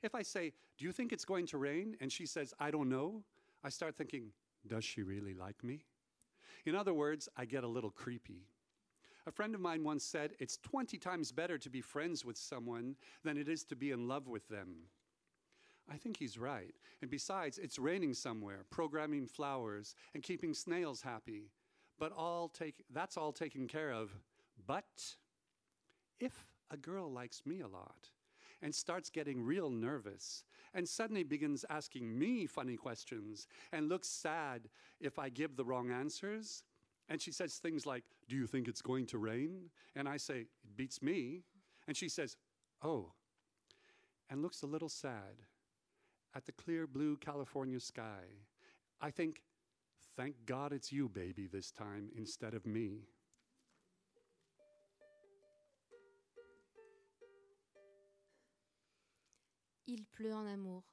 If I say, Do you think it's going to rain? and she says, I don't know, I start thinking, Does she really like me? In other words, I get a little creepy. A friend of mine once said, It's 20 times better to be friends with someone than it is to be in love with them. I think he's right. And besides, it's raining somewhere, programming flowers and keeping snails happy. But all take, that's all taken care of. But if a girl likes me a lot and starts getting real nervous and suddenly begins asking me funny questions and looks sad if I give the wrong answers, and she says things like, Do you think it's going to rain? And I say, It beats me. And she says, Oh, and looks a little sad at the clear blue California sky. I think, thank God it's you, baby, this time instead of me. Il pleut en amour.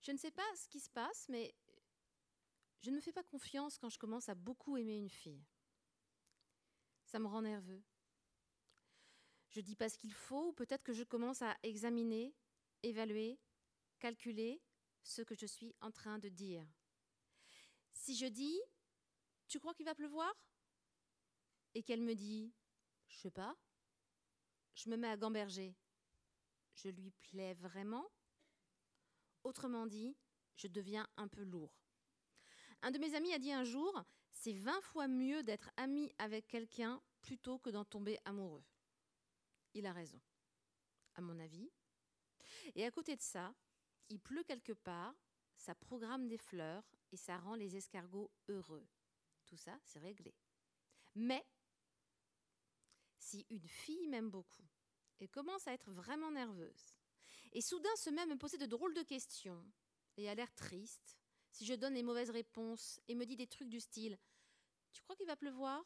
Je ne sais pas ce qui se passe, mais je ne me fais pas confiance quand je commence à beaucoup aimer une fille. Ça me rend nerveux. Je dis pas ce qu'il faut, ou peut-être que je commence à examiner, évaluer, calculer ce que je suis en train de dire. Si je dis Tu crois qu'il va pleuvoir? Et qu'elle me dit Je sais pas, je me mets à gamberger. Je lui plais vraiment Autrement dit, je deviens un peu lourd. Un de mes amis a dit un jour C'est 20 fois mieux d'être ami avec quelqu'un plutôt que d'en tomber amoureux. Il a raison, à mon avis. Et à côté de ça, il pleut quelque part, ça programme des fleurs et ça rend les escargots heureux. Tout ça, c'est réglé. Mais si une fille m'aime beaucoup et commence à être vraiment nerveuse, et soudain se met à me poser de drôles de questions, et a l'air triste, si je donne les mauvaises réponses et me dit des trucs du style Tu crois qu'il va pleuvoir?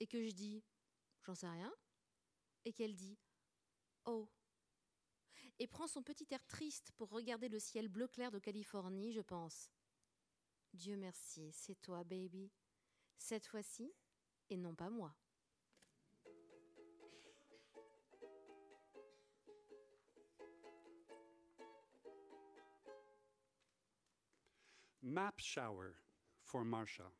Et que je dis J'en sais rien. Et qu'elle dit Oh et prend son petit air triste pour regarder le ciel bleu clair de Californie, je pense. Dieu merci, c'est toi, baby. Cette fois-ci, et non pas moi. Map shower for Marcia.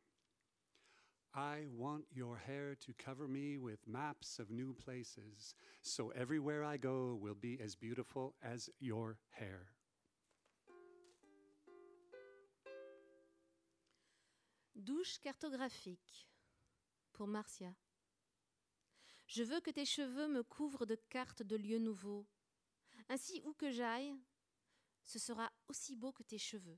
I want your hair to cover me with maps of new places, so everywhere I go will be as beautiful as your hair. Douche cartographique pour Marcia. Je veux que tes cheveux me couvrent de cartes de lieux nouveaux. Ainsi, où que j'aille, ce sera aussi beau que tes cheveux.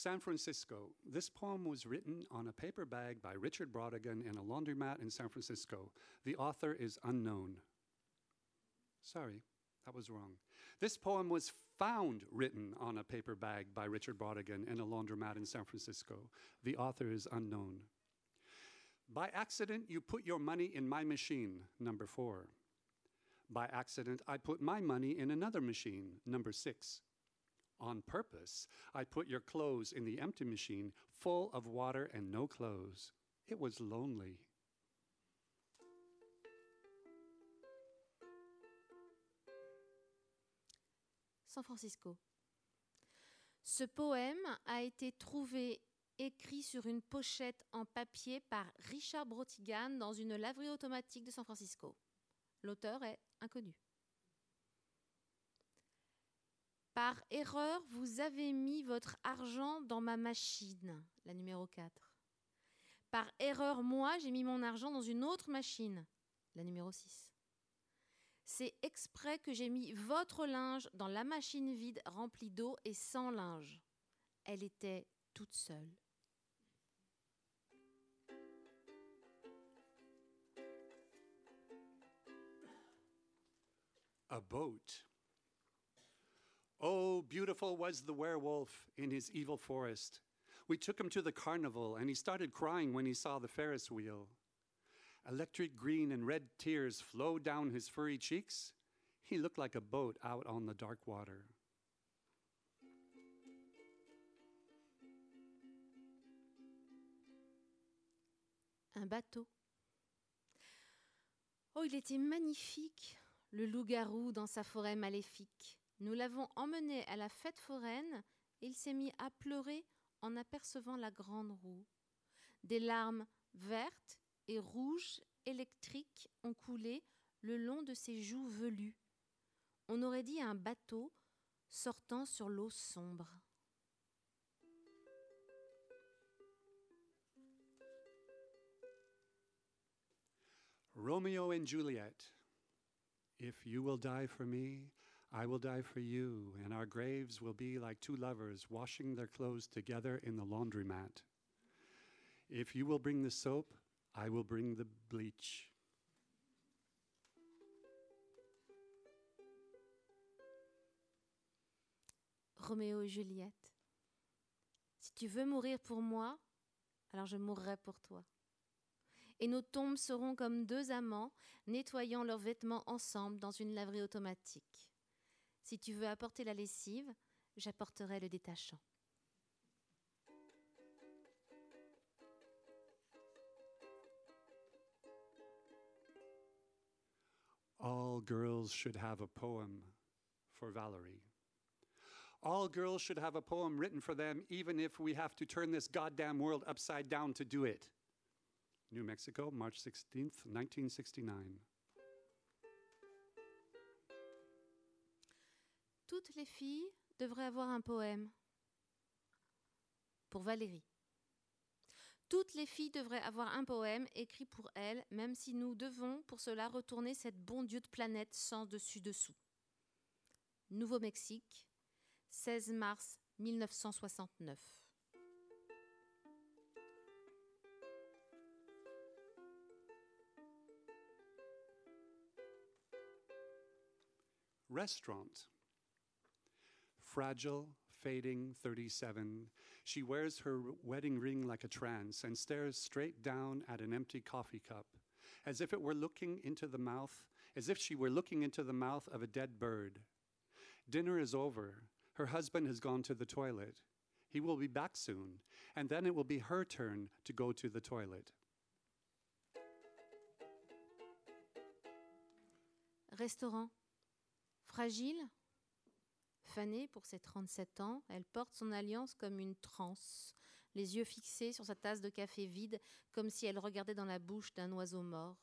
San Francisco. This poem was written on a paper bag by Richard Brodigan in a laundromat in San Francisco. The author is unknown. Sorry, that was wrong. This poem was found written on a paper bag by Richard Brodigan in a laundromat in San Francisco. The author is unknown. By accident, you put your money in my machine, number four. By accident, I put my money in another machine, number six. On purpose, I put your clothes in the empty machine, full of water and no clothes. It was lonely. San Francisco. Ce poème a été trouvé écrit sur une pochette en papier par Richard Brotigan dans une laverie automatique de San Francisco. L'auteur est inconnu. Par erreur, vous avez mis votre argent dans ma machine, la numéro 4. Par erreur, moi, j'ai mis mon argent dans une autre machine, la numéro 6. C'est exprès que j'ai mis votre linge dans la machine vide remplie d'eau et sans linge. Elle était toute seule. Oh, beautiful was the werewolf in his evil forest. We took him to the carnival, and he started crying when he saw the Ferris wheel. Electric green and red tears flowed down his furry cheeks. He looked like a boat out on the dark water. Un bateau. Oh, il était magnifique, le loup-garou dans sa forêt maléfique. Nous l'avons emmené à la fête foraine et il s'est mis à pleurer en apercevant la grande roue. Des larmes vertes et rouges électriques ont coulé le long de ses joues velues. On aurait dit un bateau sortant sur l'eau sombre. Romeo and Juliet. If you will die for me, I will die for you, and our graves will be like two lovers washing their clothes together in the laundromat. If you will bring the soap, I will bring the bleach. Roméo et Juliette. Si tu veux mourir pour moi, alors je mourrai pour toi. Et nos tombes seront comme deux amants nettoyant leurs vêtements ensemble dans une laverie automatique. Si tu veux apporter la lessive, j'apporterai le détachant. All girls should have a poem for Valerie. All girls should have a poem written for them, even if we have to turn this goddamn world upside down to do it. New Mexico, March 16th, 1969. Toutes les filles devraient avoir un poème. Pour Valérie. Toutes les filles devraient avoir un poème écrit pour elles, même si nous devons pour cela retourner cette bon Dieu de planète sans dessus-dessous. Nouveau-Mexique, 16 mars 1969. Restaurant. Fragile, fading 37, she wears her wedding ring like a trance and stares straight down at an empty coffee cup, as if it were looking into the mouth, as if she were looking into the mouth of a dead bird. Dinner is over. Her husband has gone to the toilet. He will be back soon, and then it will be her turn to go to the toilet. Restaurant. Fragile. Fanée pour ses 37 ans, elle porte son alliance comme une transe, les yeux fixés sur sa tasse de café vide, comme si elle regardait dans la bouche d'un oiseau mort.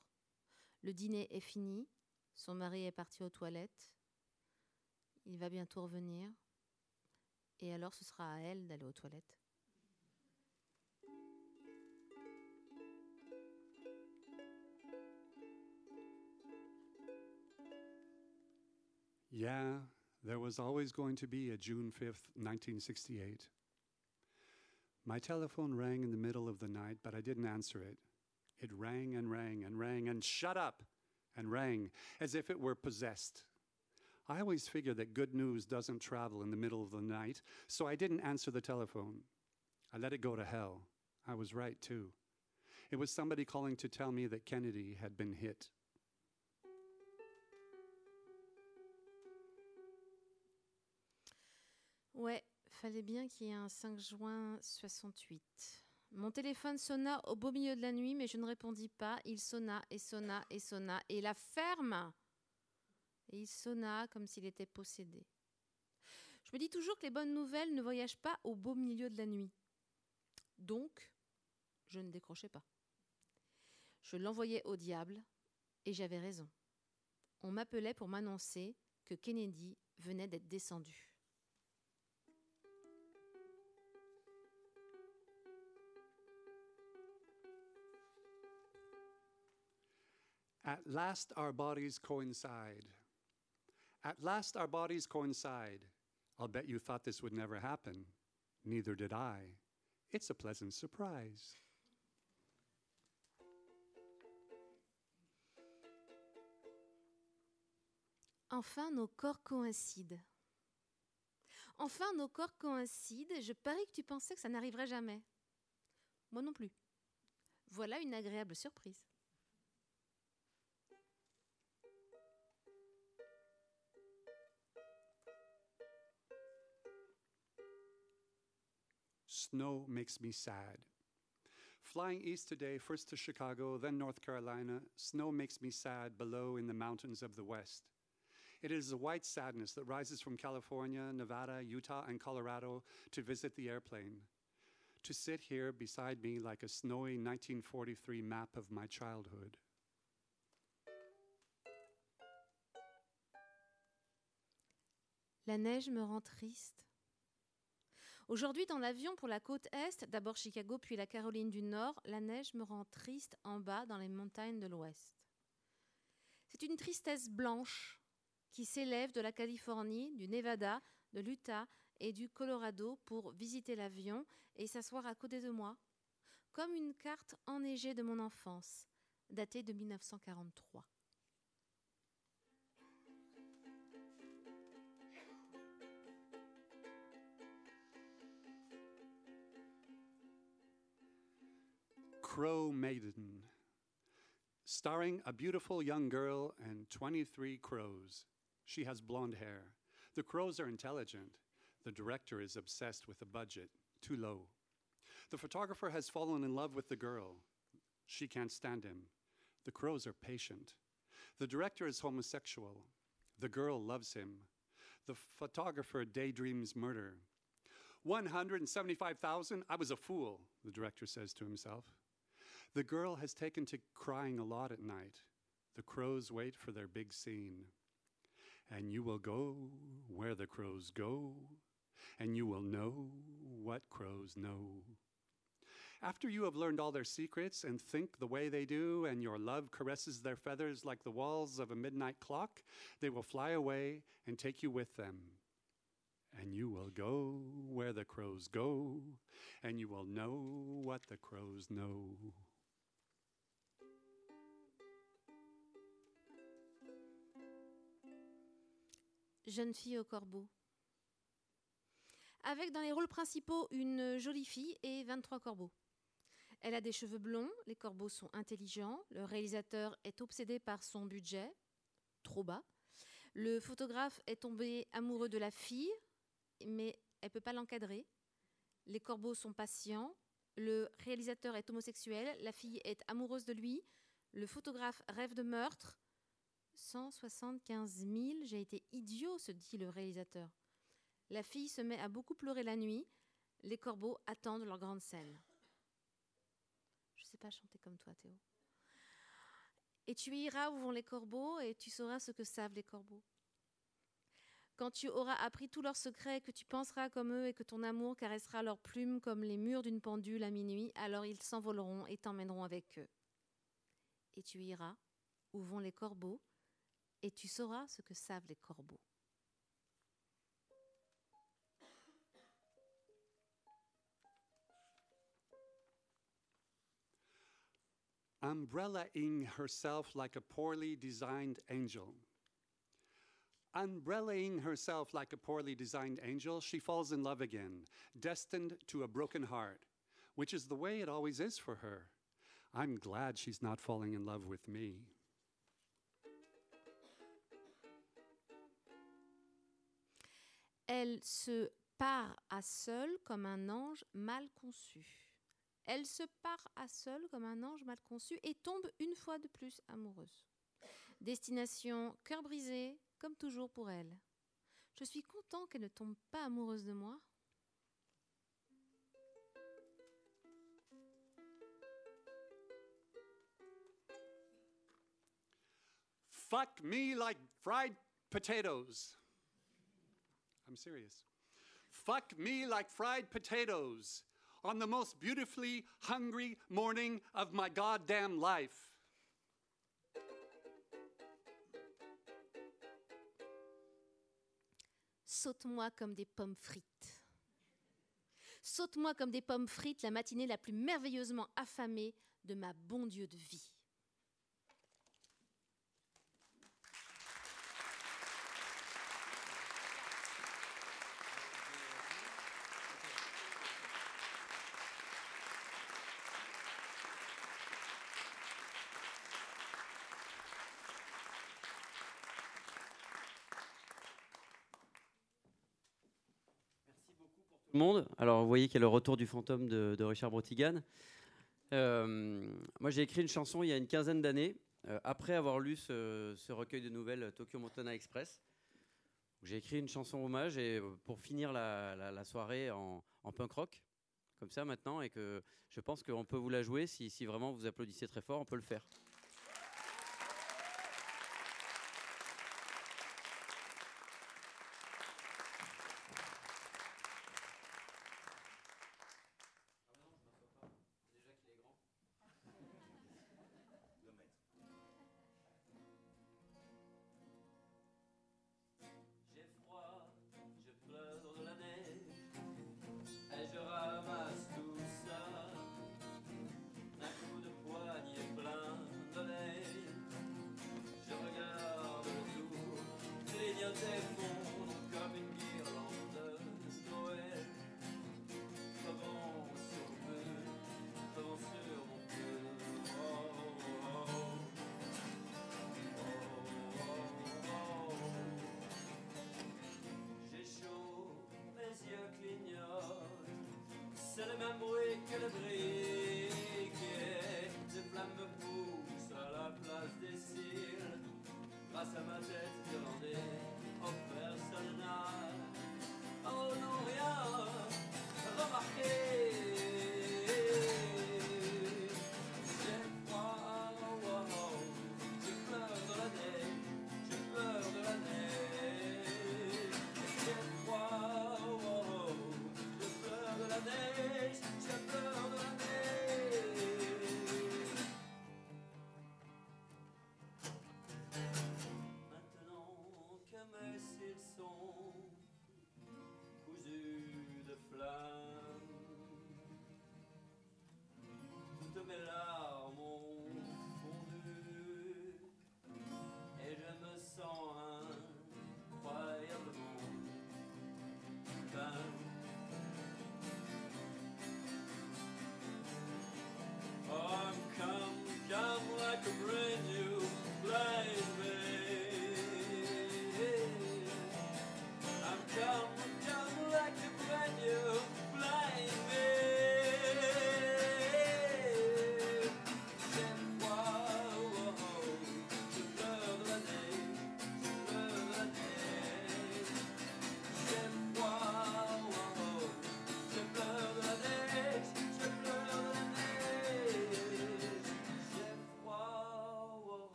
Le dîner est fini, son mari est parti aux toilettes, il va bientôt revenir, et alors ce sera à elle d'aller aux toilettes. Yeah, there was always going to be a June 5th, 1968. My telephone rang in the middle of the night, but I didn't answer it. It rang and rang and rang and shut up and rang as if it were possessed. I always figure that good news doesn't travel in the middle of the night, so I didn't answer the telephone. I let it go to hell. I was right, too. It was somebody calling to tell me that Kennedy had been hit. Ouais, fallait bien qu'il y ait un 5 juin 68. Mon téléphone sonna au beau milieu de la nuit, mais je ne répondis pas. Il sonna et sonna et sonna, et la ferme Et il sonna comme s'il était possédé. Je me dis toujours que les bonnes nouvelles ne voyagent pas au beau milieu de la nuit. Donc, je ne décrochais pas. Je l'envoyais au diable, et j'avais raison. On m'appelait pour m'annoncer que Kennedy venait d'être descendu. At last our bodies coincide. At last our bodies coincide. I'll bet you thought this would never happen. Neither did I. It's a pleasant surprise. Enfin, nos corps coïncident. Enfin, nos corps coïncident. Je parie que tu pensais que ça n'arriverait jamais. Moi non plus. Voilà une agréable surprise. Snow makes me sad. Flying east today, first to Chicago, then North Carolina, snow makes me sad below in the mountains of the west. It is a white sadness that rises from California, Nevada, Utah, and Colorado to visit the airplane. To sit here beside me like a snowy 1943 map of my childhood. La neige me rend triste. Aujourd'hui, dans l'avion pour la côte Est, d'abord Chicago puis la Caroline du Nord, la neige me rend triste en bas dans les montagnes de l'Ouest. C'est une tristesse blanche qui s'élève de la Californie, du Nevada, de l'Utah et du Colorado pour visiter l'avion et s'asseoir à côté de moi, comme une carte enneigée de mon enfance, datée de 1943. Crow Maiden, starring a beautiful young girl and 23 crows. She has blonde hair. The crows are intelligent. The director is obsessed with the budget, too low. The photographer has fallen in love with the girl. She can't stand him. The crows are patient. The director is homosexual. The girl loves him. The photographer daydreams murder. 175,000? I was a fool, the director says to himself. The girl has taken to crying a lot at night. The crows wait for their big scene. And you will go where the crows go, and you will know what crows know. After you have learned all their secrets and think the way they do, and your love caresses their feathers like the walls of a midnight clock, they will fly away and take you with them. And you will go where the crows go, and you will know what the crows know. Jeune fille au corbeau. Avec dans les rôles principaux une jolie fille et 23 corbeaux. Elle a des cheveux blonds, les corbeaux sont intelligents, le réalisateur est obsédé par son budget, trop bas. Le photographe est tombé amoureux de la fille, mais elle ne peut pas l'encadrer. Les corbeaux sont patients, le réalisateur est homosexuel, la fille est amoureuse de lui, le photographe rêve de meurtre. 175 000, j'ai été idiot, se dit le réalisateur. La fille se met à beaucoup pleurer la nuit, les corbeaux attendent leur grande scène. Je ne sais pas chanter comme toi, Théo. Et tu iras où vont les corbeaux et tu sauras ce que savent les corbeaux. Quand tu auras appris tous leurs secrets, que tu penseras comme eux et que ton amour caressera leurs plumes comme les murs d'une pendule à minuit, alors ils s'envoleront et t'emmèneront avec eux. Et tu iras où vont les corbeaux et tu sauras ce que savent les corbeaux. Umbrellaing herself like a poorly designed angel. Umbrellaing herself like a poorly designed angel, she falls in love again, destined to a broken heart, which is the way it always is for her. I'm glad she's not falling in love with me. Elle se part à seule comme un ange mal conçu. Elle se part à seule comme un ange mal conçu et tombe une fois de plus amoureuse. Destination cœur brisé, comme toujours pour elle. Je suis content qu'elle ne tombe pas amoureuse de moi. Fuck me like fried potatoes. I'm serious. Fuck me like fried potatoes on the most beautifully hungry morning of my goddamn life. Saute-moi comme des pommes frites. Saute-moi comme des pommes frites la matinée la plus merveilleusement affamée de ma bon Dieu de vie. Monde. Alors, vous voyez qu'il y a le retour du fantôme de, Richard Brotigan. Euh, moi, j'ai écrit une chanson il y a une quinzaine d'années, euh, après avoir lu ce, recueil de nouvelles euh, Tokyo Montana Express. J'ai écrit une chanson hommage et pour finir la, soirée en, punk rock, comme ça maintenant, et que je pense qu'on peut vous la jouer si vraiment vous applaudissez très fort, on peut le faire. même avoué que le bris.